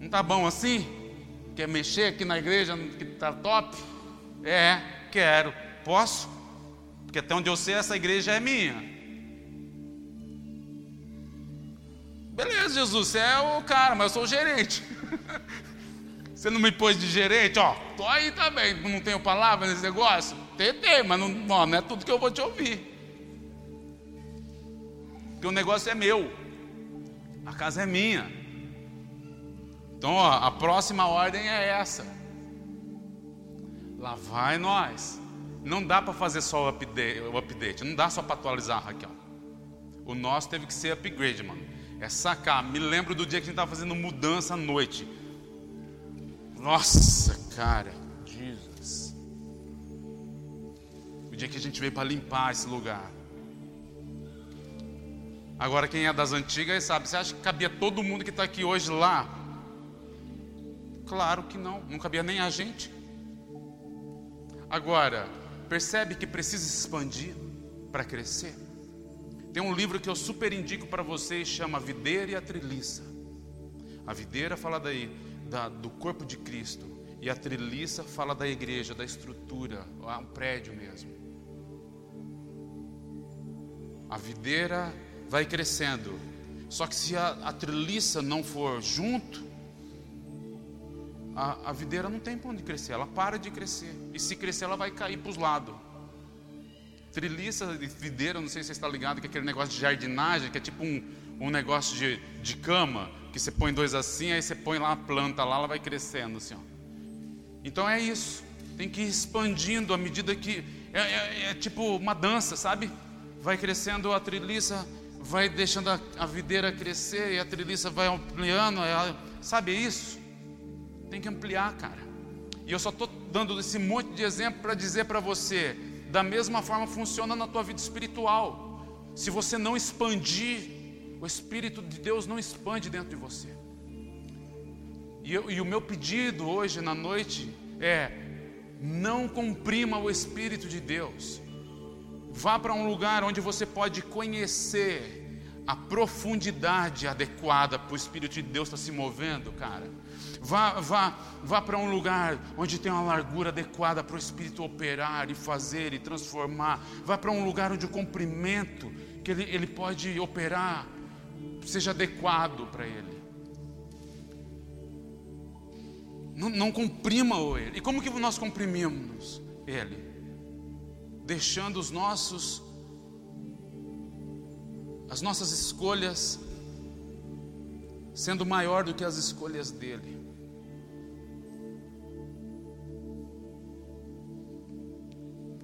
Não tá bom assim? Quer mexer aqui na igreja que tá top? É, quero. Posso? Porque até onde eu sei, essa igreja é minha. Beleza, Jesus, você é o cara, mas eu sou o gerente. [LAUGHS] Você não me pôs de gerente, ó, tô aí também, não tenho palavra nesse negócio? Tentei, mas não, não é tudo que eu vou te ouvir. Porque o negócio é meu, a casa é minha. Então, ó, a próxima ordem é essa. Lá vai nós. Não dá para fazer só o update, o update, não dá só para atualizar, Raquel. O nosso teve que ser upgrade, mano. É sacar. Me lembro do dia que a gente estava fazendo mudança à noite. Nossa, cara, Jesus. O dia que a gente veio para limpar esse lugar. Agora, quem é das antigas sabe, você acha que cabia todo mundo que está aqui hoje lá? Claro que não, não cabia nem a gente. Agora, percebe que precisa expandir para crescer? Tem um livro que eu super indico para vocês, chama Videira e a Treliça. A videira fala daí da, do corpo de Cristo e a treliça fala da igreja, da estrutura, um prédio mesmo. A videira vai crescendo. Só que se a, a treliça não for junto, a, a videira não tem para onde crescer, ela para de crescer. E se crescer, ela vai cair para os lados. Treliça de videira, não sei se você está ligado, que é aquele negócio de jardinagem, que é tipo um, um negócio de, de cama, que você põe dois assim, aí você põe lá a planta lá, ela vai crescendo assim. Ó. Então é isso, tem que ir expandindo à medida que. É, é, é tipo uma dança, sabe? Vai crescendo a treliça, vai deixando a, a videira crescer e a treliça vai ampliando, é, sabe isso? Tem que ampliar, cara. E eu só estou dando esse monte de exemplo para dizer para você, da mesma forma funciona na tua vida espiritual. Se você não expandir, o Espírito de Deus não expande dentro de você. E, eu, e o meu pedido hoje na noite é: não comprima o Espírito de Deus. Vá para um lugar onde você pode conhecer a profundidade adequada para o Espírito de Deus estar se movendo, cara. Vá, vá, vá para um lugar onde tem uma largura adequada para o Espírito operar e fazer e transformar. Vá para um lugar onde o comprimento que ele, ele pode operar seja adequado para ele. Não, não comprima ele. E como que nós comprimimos ele? deixando os nossos as nossas escolhas sendo maior do que as escolhas dele.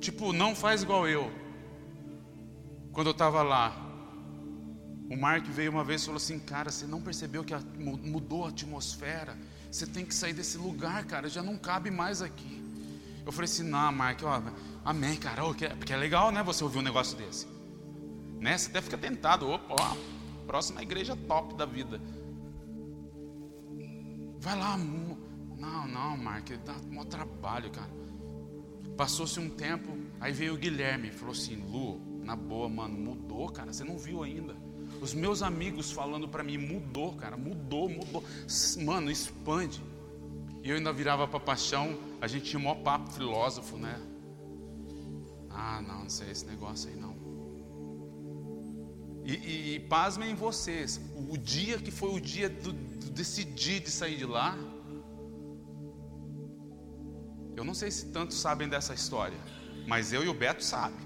Tipo, não faz igual eu. Quando eu estava lá, o Mark veio uma vez e falou assim: Cara, você não percebeu que mudou a atmosfera? Você tem que sair desse lugar, cara, já não cabe mais aqui. Eu falei assim: Não, Mark, ó, Amém, cara. Oh, porque é legal, né? Você ouvir um negócio desse. Né? Você até fica tentado. Opa, ó, próxima igreja top da vida. Vai lá. Não, não, Mark, dá um trabalho, cara. Passou-se um tempo, aí veio o Guilherme, falou assim: Lu, na boa, mano, mudou, cara, você não viu ainda. Os meus amigos falando para mim, mudou, cara, mudou, mudou. Mano, expande. E eu ainda virava para paixão, a gente tinha um maior papo filósofo, né? Ah, não, não sei esse negócio aí não. E, e, e pasmem vocês, o dia que foi o dia do, do decidir de sair de lá, eu não sei se tantos sabem dessa história, mas eu e o Beto sabem.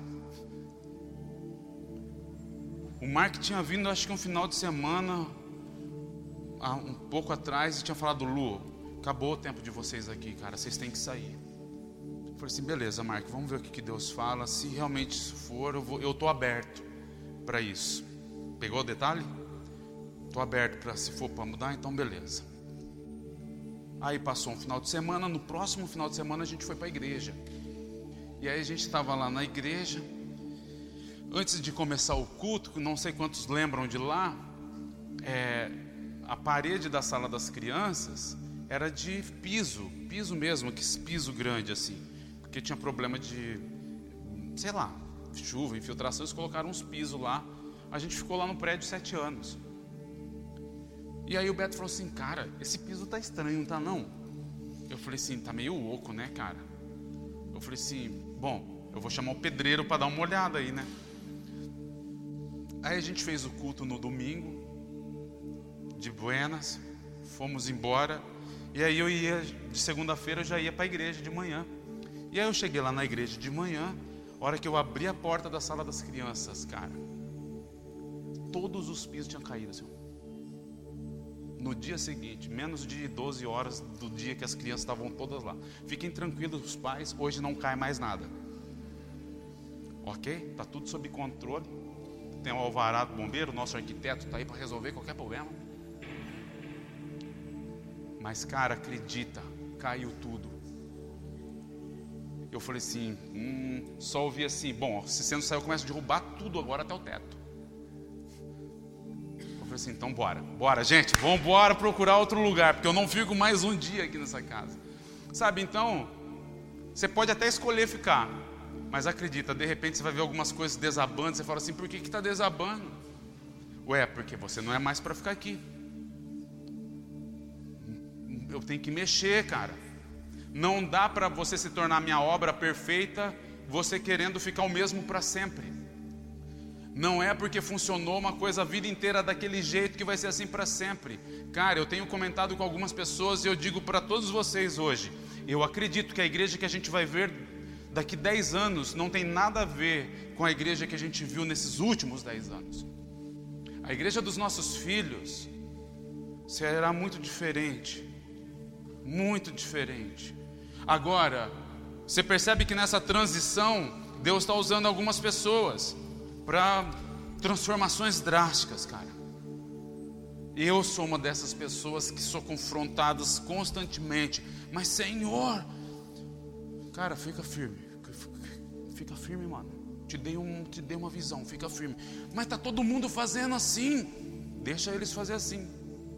O Mark tinha vindo, acho que um final de semana, um pouco atrás, e tinha falado: Lu, acabou o tempo de vocês aqui, cara, vocês têm que sair. Eu falei assim: beleza, Mark, vamos ver o que, que Deus fala. Se realmente isso for, eu estou aberto para isso. Pegou o detalhe? Estou aberto para se for para mudar, então beleza. Aí passou um final de semana, no próximo final de semana a gente foi para a igreja. E aí a gente estava lá na igreja. Antes de começar o culto, não sei quantos lembram de lá, é, a parede da sala das crianças era de piso, piso mesmo, que piso grande assim, porque tinha problema de, sei lá, chuva, infiltração, eles colocaram uns pisos lá. A gente ficou lá no prédio sete anos. E aí o Beto falou assim, cara, esse piso tá estranho, não tá não? Eu falei assim, tá meio oco, né, cara? Eu falei assim, bom, eu vou chamar o pedreiro para dar uma olhada aí, né? Aí a gente fez o culto no domingo, de Buenas, fomos embora. E aí eu ia, de segunda-feira eu já ia para a igreja de manhã. E aí eu cheguei lá na igreja de manhã, hora que eu abri a porta da sala das crianças, cara, todos os pisos tinham caído, assim. No dia seguinte, menos de 12 horas do dia que as crianças estavam todas lá. Fiquem tranquilos, os pais, hoje não cai mais nada. Ok? Está tudo sob controle tem o alvarado bombeiro, nosso arquiteto está aí para resolver qualquer problema. Mas, cara, acredita, caiu tudo. Eu falei assim, hum, só ouvi assim, bom, se você não saiu, começa a derrubar tudo agora até o teto. Falei assim, então bora, bora, gente, vamos embora procurar outro lugar, porque eu não fico mais um dia aqui nessa casa. Sabe, então, você pode até escolher ficar, mas acredita, de repente você vai ver algumas coisas desabando, você fala assim, por que está desabando? Ué, porque você não é mais para ficar aqui. Eu tenho que mexer, cara. Não dá para você se tornar minha obra perfeita, você querendo ficar o mesmo para sempre. Não é porque funcionou uma coisa a vida inteira daquele jeito que vai ser assim para sempre. Cara, eu tenho comentado com algumas pessoas e eu digo para todos vocês hoje: eu acredito que a igreja que a gente vai ver daqui 10 anos não tem nada a ver com a igreja que a gente viu nesses últimos 10 anos. A igreja dos nossos filhos será muito diferente. Muito diferente. Agora, você percebe que nessa transição, Deus está usando algumas pessoas para transformações drásticas, cara. Eu sou uma dessas pessoas que sou confrontadas constantemente. Mas, Senhor, cara, fica firme. Fica firme, mano. Te dei, um, te dei uma visão, fica firme. Mas tá todo mundo fazendo assim. Deixa eles fazer assim.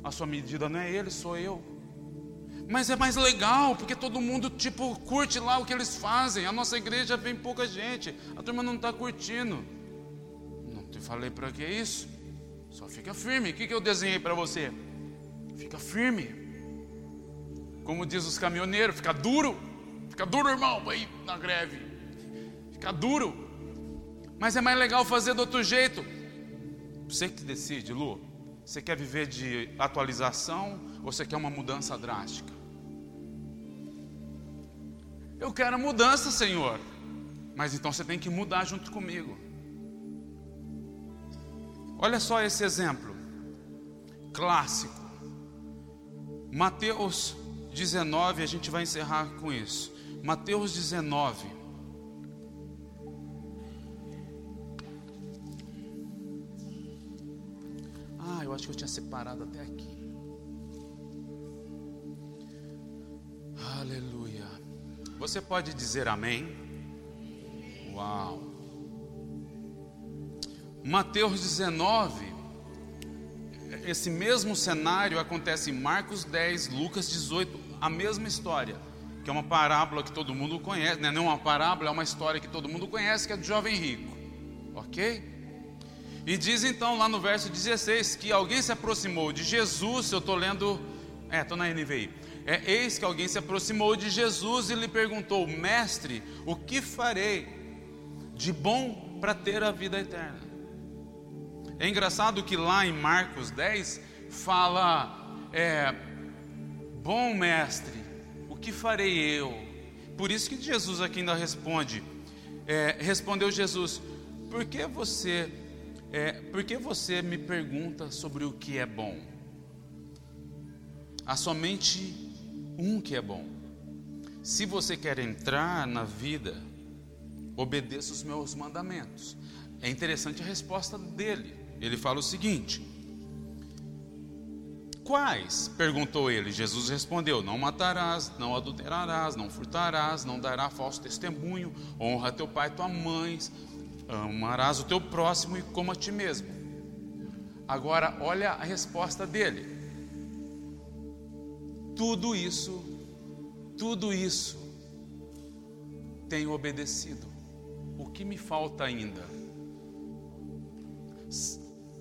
A sua medida não é eles, sou eu. Mas é mais legal, porque todo mundo tipo curte lá o que eles fazem. A nossa igreja vem pouca gente. A turma não está curtindo. Te falei para que isso? Só fica firme. O que, que eu desenhei para você? Fica firme. Como diz os caminhoneiros, fica duro. Fica duro, irmão, aí na greve. Fica duro. Mas é mais legal fazer do outro jeito. Você que decide, Lu. Você quer viver de atualização ou você quer uma mudança drástica? Eu quero mudança, Senhor. Mas então você tem que mudar junto comigo. Olha só esse exemplo clássico. Mateus 19, a gente vai encerrar com isso. Mateus 19, eu acho que eu tinha separado até aqui. Aleluia. Você pode dizer amém? Uau. Mateus 19. Esse mesmo cenário acontece em Marcos 10, Lucas 18, a mesma história, que é uma parábola que todo mundo conhece, né? não é uma parábola, é uma história que todo mundo conhece, que é do jovem rico. OK? E diz então lá no verso 16 que alguém se aproximou de Jesus, eu estou lendo, é, estou na NVI. É, eis que alguém se aproximou de Jesus e lhe perguntou: Mestre, o que farei de bom para ter a vida eterna? É engraçado que lá em Marcos 10 fala: é, Bom mestre, o que farei eu? Por isso que Jesus aqui ainda responde: é, Respondeu Jesus, por que você é, por que você me pergunta sobre o que é bom? Há somente um que é bom. Se você quer entrar na vida, obedeça os meus mandamentos. É interessante a resposta dele. Ele fala o seguinte: Quais? perguntou ele. Jesus respondeu: Não matarás, não adulterarás, não furtarás, não dará falso testemunho, honra teu pai e tua mãe, amarás o teu próximo e como a ti mesmo. Agora, olha a resposta dele. Tudo isso, tudo isso tenho obedecido. O que me falta ainda?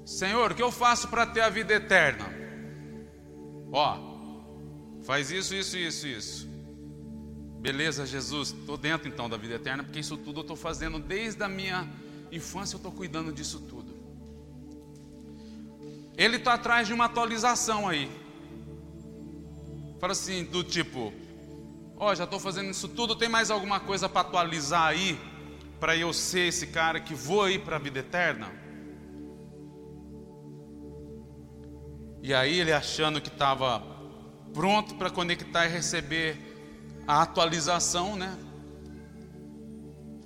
Senhor, o que eu faço para ter a vida eterna? Ó, faz isso, isso, isso, isso. Beleza, Jesus, estou dentro então da vida eterna, porque isso tudo eu estou fazendo desde a minha infância, eu estou cuidando disso tudo. Ele está atrás de uma atualização aí. Fala assim, do tipo, ó, oh, já estou fazendo isso tudo, tem mais alguma coisa para atualizar aí? Para eu ser esse cara que vou ir para a vida eterna? E aí ele achando que estava pronto para conectar e receber a atualização, né?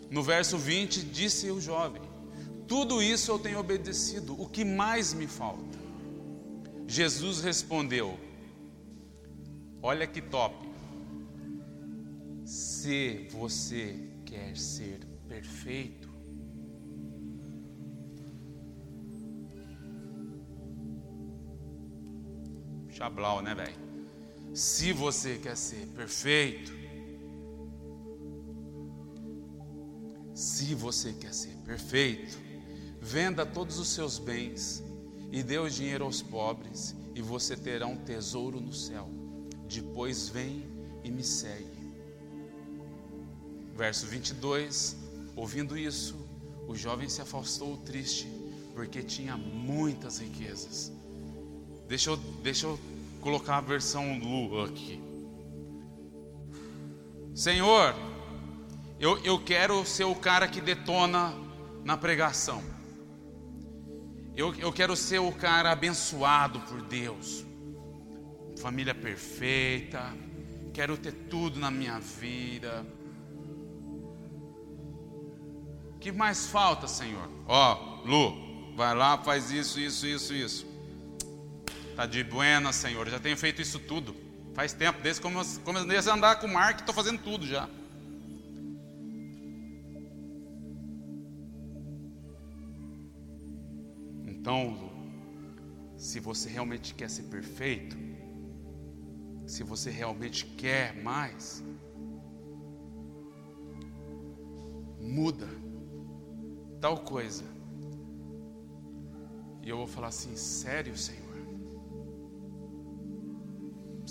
No verso 20, disse o jovem: Tudo isso eu tenho obedecido, o que mais me falta? Jesus respondeu: Olha que top. Se você quer ser perfeito, Chablau, né, velho? Se você quer ser perfeito, se você quer ser perfeito, venda todos os seus bens e dê o dinheiro aos pobres, e você terá um tesouro no céu. Depois vem e me segue. Verso 22: Ouvindo isso, o jovem se afastou triste, porque tinha muitas riquezas. Deixa eu, deixa eu colocar a versão Lu aqui. Senhor, eu, eu quero ser o cara que detona na pregação. Eu, eu quero ser o cara abençoado por Deus. Família perfeita. Quero ter tudo na minha vida. O que mais falta, Senhor? Ó, Lu, vai lá, faz isso, isso, isso, isso. Tá de buena, Senhor. Já tenho feito isso tudo. Faz tempo, desde como comecei a andar com o Mark, estou fazendo tudo já. Então, Lu, se você realmente quer ser perfeito, se você realmente quer mais, muda tal coisa. E eu vou falar assim: sério, Senhor?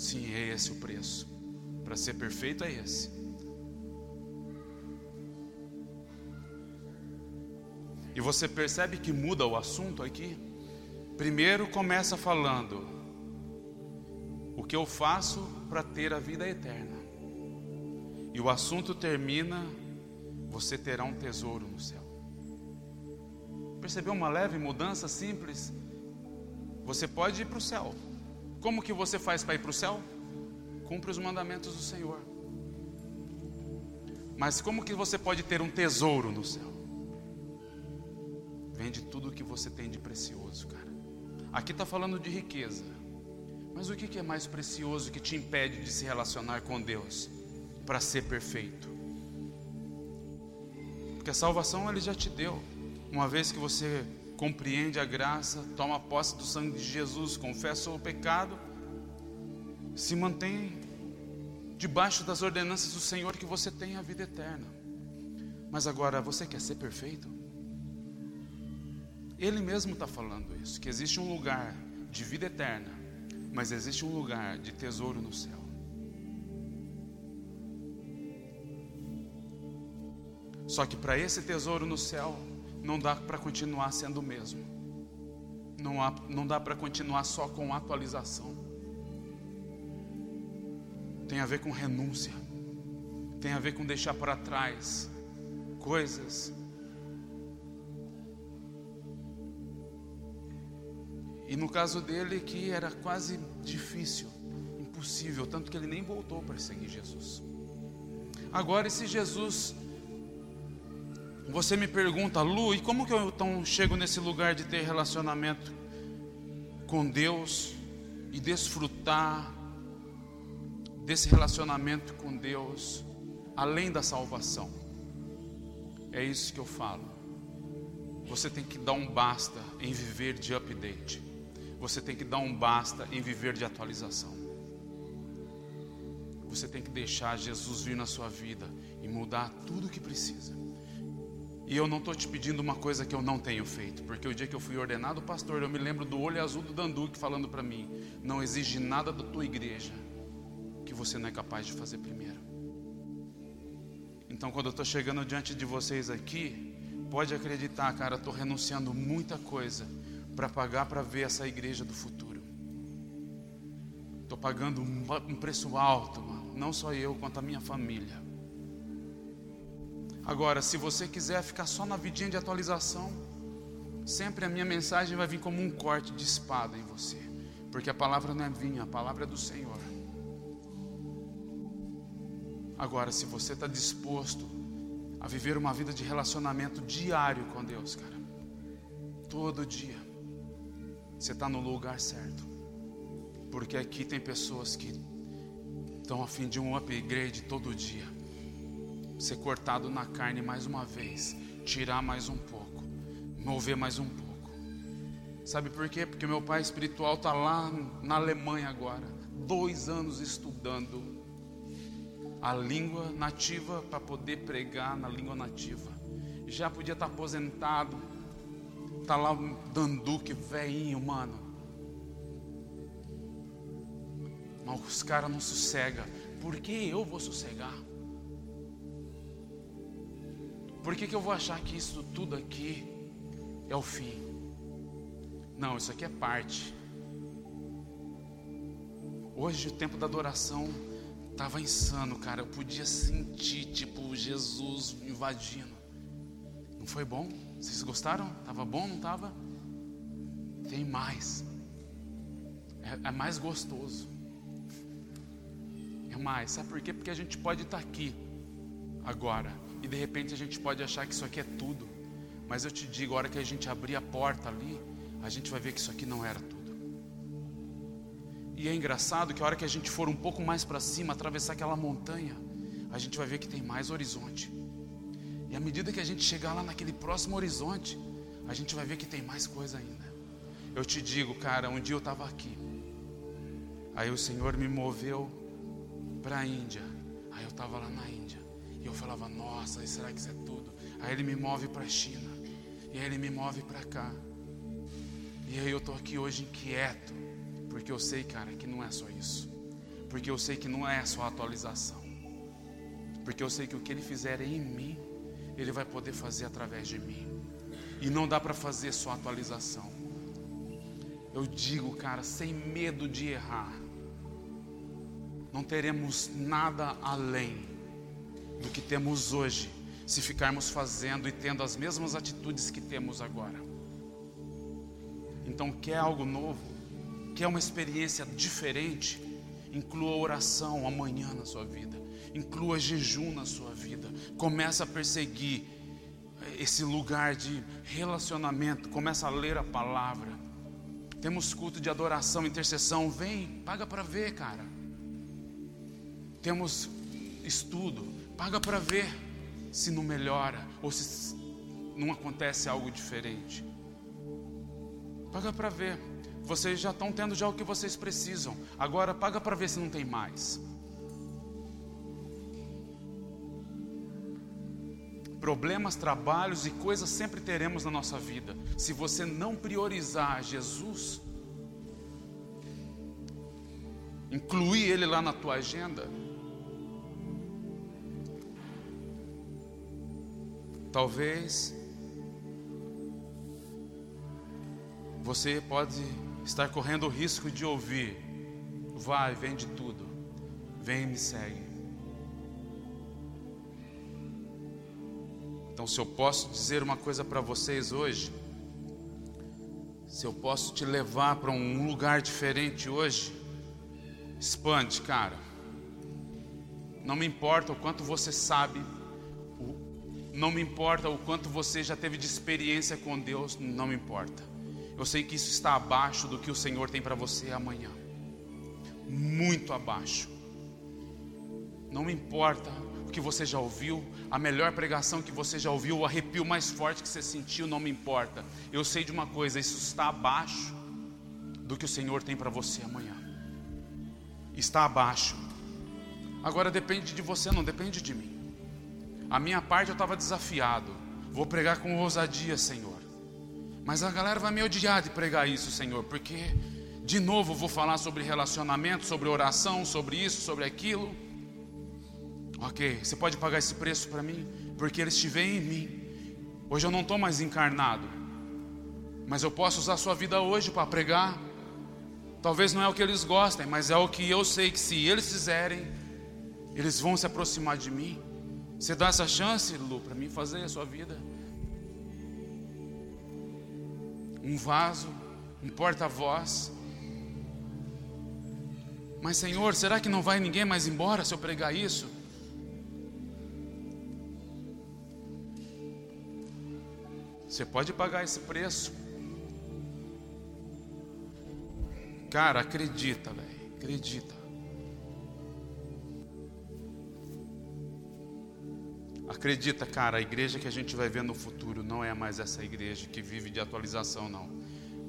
Sim, é esse o preço. Para ser perfeito é esse. E você percebe que muda o assunto aqui? Primeiro começa falando: o que eu faço para ter a vida eterna. E o assunto termina: você terá um tesouro no céu. Percebeu uma leve mudança simples? Você pode ir para o céu. Como que você faz para ir para o céu? Cumpre os mandamentos do Senhor. Mas como que você pode ter um tesouro no céu? Vende tudo o que você tem de precioso, cara. Aqui está falando de riqueza. Mas o que é mais precioso que te impede de se relacionar com Deus para ser perfeito? Porque a salvação Ele já te deu. Uma vez que você compreende a graça, toma posse do sangue de Jesus, confessa o pecado, se mantém debaixo das ordenanças do Senhor que você tem a vida eterna. Mas agora você quer ser perfeito? Ele mesmo está falando isso, que existe um lugar de vida eterna, mas existe um lugar de tesouro no céu. Só que para esse tesouro no céu, não dá para continuar sendo o mesmo. Não, há, não dá para continuar só com atualização. Tem a ver com renúncia. Tem a ver com deixar para trás coisas. E no caso dele, que era quase difícil, impossível, tanto que ele nem voltou para seguir Jesus. Agora, esse Jesus você me pergunta, Lu, e como que eu então chego nesse lugar de ter relacionamento com Deus e desfrutar desse relacionamento com Deus além da salvação? É isso que eu falo. Você tem que dar um basta em viver de update. Você tem que dar um basta em viver de atualização. Você tem que deixar Jesus vir na sua vida e mudar tudo o que precisa. E eu não estou te pedindo uma coisa que eu não tenho feito, porque o dia que eu fui ordenado pastor, eu me lembro do olho azul do Danduque falando para mim: não exige nada da tua igreja que você não é capaz de fazer primeiro. Então, quando eu estou chegando diante de vocês aqui, pode acreditar, cara, estou renunciando muita coisa para pagar para ver essa igreja do futuro. Estou pagando um preço alto, não só eu, quanto a minha família. Agora, se você quiser ficar só na vidinha de atualização, sempre a minha mensagem vai vir como um corte de espada em você, porque a palavra não é minha, a palavra é do Senhor. Agora, se você está disposto a viver uma vida de relacionamento diário com Deus, cara, todo dia, você está no lugar certo, porque aqui tem pessoas que estão a fim de um upgrade todo dia ser cortado na carne mais uma vez, tirar mais um pouco, mover mais um pouco. Sabe por quê? Porque meu pai espiritual está lá na Alemanha agora, dois anos estudando a língua nativa para poder pregar na língua nativa. Já podia estar tá aposentado, tá lá dando que velhinho, mano. Mas os caras não sossegam. Por que eu vou sossegar? Por que, que eu vou achar que isso tudo aqui é o fim? Não, isso aqui é parte. Hoje o tempo da adoração estava insano, cara. Eu podia sentir, tipo, Jesus invadindo. Não foi bom? Vocês gostaram? Tava bom, não tava? Tem mais. É, é mais gostoso. É mais. Sabe por quê? Porque a gente pode estar aqui agora e de repente a gente pode achar que isso aqui é tudo. Mas eu te digo, a hora que a gente abrir a porta ali, a gente vai ver que isso aqui não era tudo. E é engraçado que a hora que a gente for um pouco mais para cima, atravessar aquela montanha, a gente vai ver que tem mais horizonte. E à medida que a gente chegar lá naquele próximo horizonte, a gente vai ver que tem mais coisa ainda. Eu te digo, cara, um dia eu estava aqui. Aí o Senhor me moveu para a Índia. Aí eu estava lá na Índia. E eu falava, nossa, será que isso é tudo? Aí ele me move para a China. E aí ele me move para cá. E aí eu estou aqui hoje inquieto. Porque eu sei, cara, que não é só isso. Porque eu sei que não é só atualização. Porque eu sei que o que ele fizer em mim, ele vai poder fazer através de mim. E não dá para fazer só atualização. Eu digo, cara, sem medo de errar. Não teremos nada além do que temos hoje, se ficarmos fazendo e tendo as mesmas atitudes que temos agora. Então, quer algo novo, quer uma experiência diferente, inclua oração amanhã na sua vida, inclua jejum na sua vida, comece a perseguir esse lugar de relacionamento, comece a ler a palavra. Temos culto de adoração, intercessão, vem, paga para ver, cara. Temos estudo, Paga para ver se não melhora ou se não acontece algo diferente. Paga para ver. Vocês já estão tendo já o que vocês precisam. Agora paga para ver se não tem mais. Problemas, trabalhos e coisas sempre teremos na nossa vida. Se você não priorizar Jesus, incluir Ele lá na tua agenda, talvez você pode estar correndo o risco de ouvir: vai, vende tudo, vem e me segue. Então, se eu posso dizer uma coisa para vocês hoje, se eu posso te levar para um lugar diferente hoje, expande, cara. Não me importa o quanto você sabe, não me importa o quanto você já teve de experiência com Deus, não me importa. Eu sei que isso está abaixo do que o Senhor tem para você amanhã. Muito abaixo. Não me importa o que você já ouviu, a melhor pregação que você já ouviu, o arrepio mais forte que você sentiu, não me importa. Eu sei de uma coisa, isso está abaixo do que o Senhor tem para você amanhã. Está abaixo. Agora depende de você, não depende de mim. A minha parte eu estava desafiado. Vou pregar com ousadia, Senhor. Mas a galera vai me odiar de pregar isso, Senhor, porque de novo vou falar sobre relacionamento, sobre oração, sobre isso, sobre aquilo. Ok, você pode pagar esse preço para mim, porque eles veem em mim. Hoje eu não estou mais encarnado, mas eu posso usar sua vida hoje para pregar. Talvez não é o que eles gostem, mas é o que eu sei que se eles fizerem, eles vão se aproximar de mim. Você dá essa chance, Lu, para mim fazer a sua vida? um vaso, um porta-voz. Mas, Senhor, será que não vai ninguém mais embora se eu pregar isso? Você pode pagar esse preço. Cara, acredita, velho. Acredita. Acredita, cara, a igreja que a gente vai ver no futuro não é mais essa igreja que vive de atualização, não.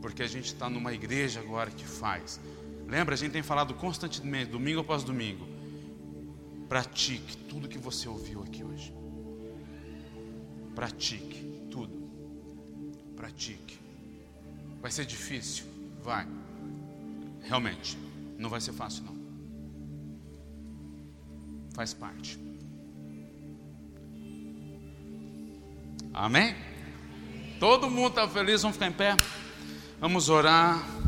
Porque a gente está numa igreja agora que faz. Lembra, a gente tem falado constantemente, domingo após domingo. Pratique tudo que você ouviu aqui hoje. Pratique tudo. Pratique. Vai ser difícil? Vai. Realmente, não vai ser fácil, não. Faz parte. Amém? Todo mundo está feliz, vamos ficar em pé. Vamos orar.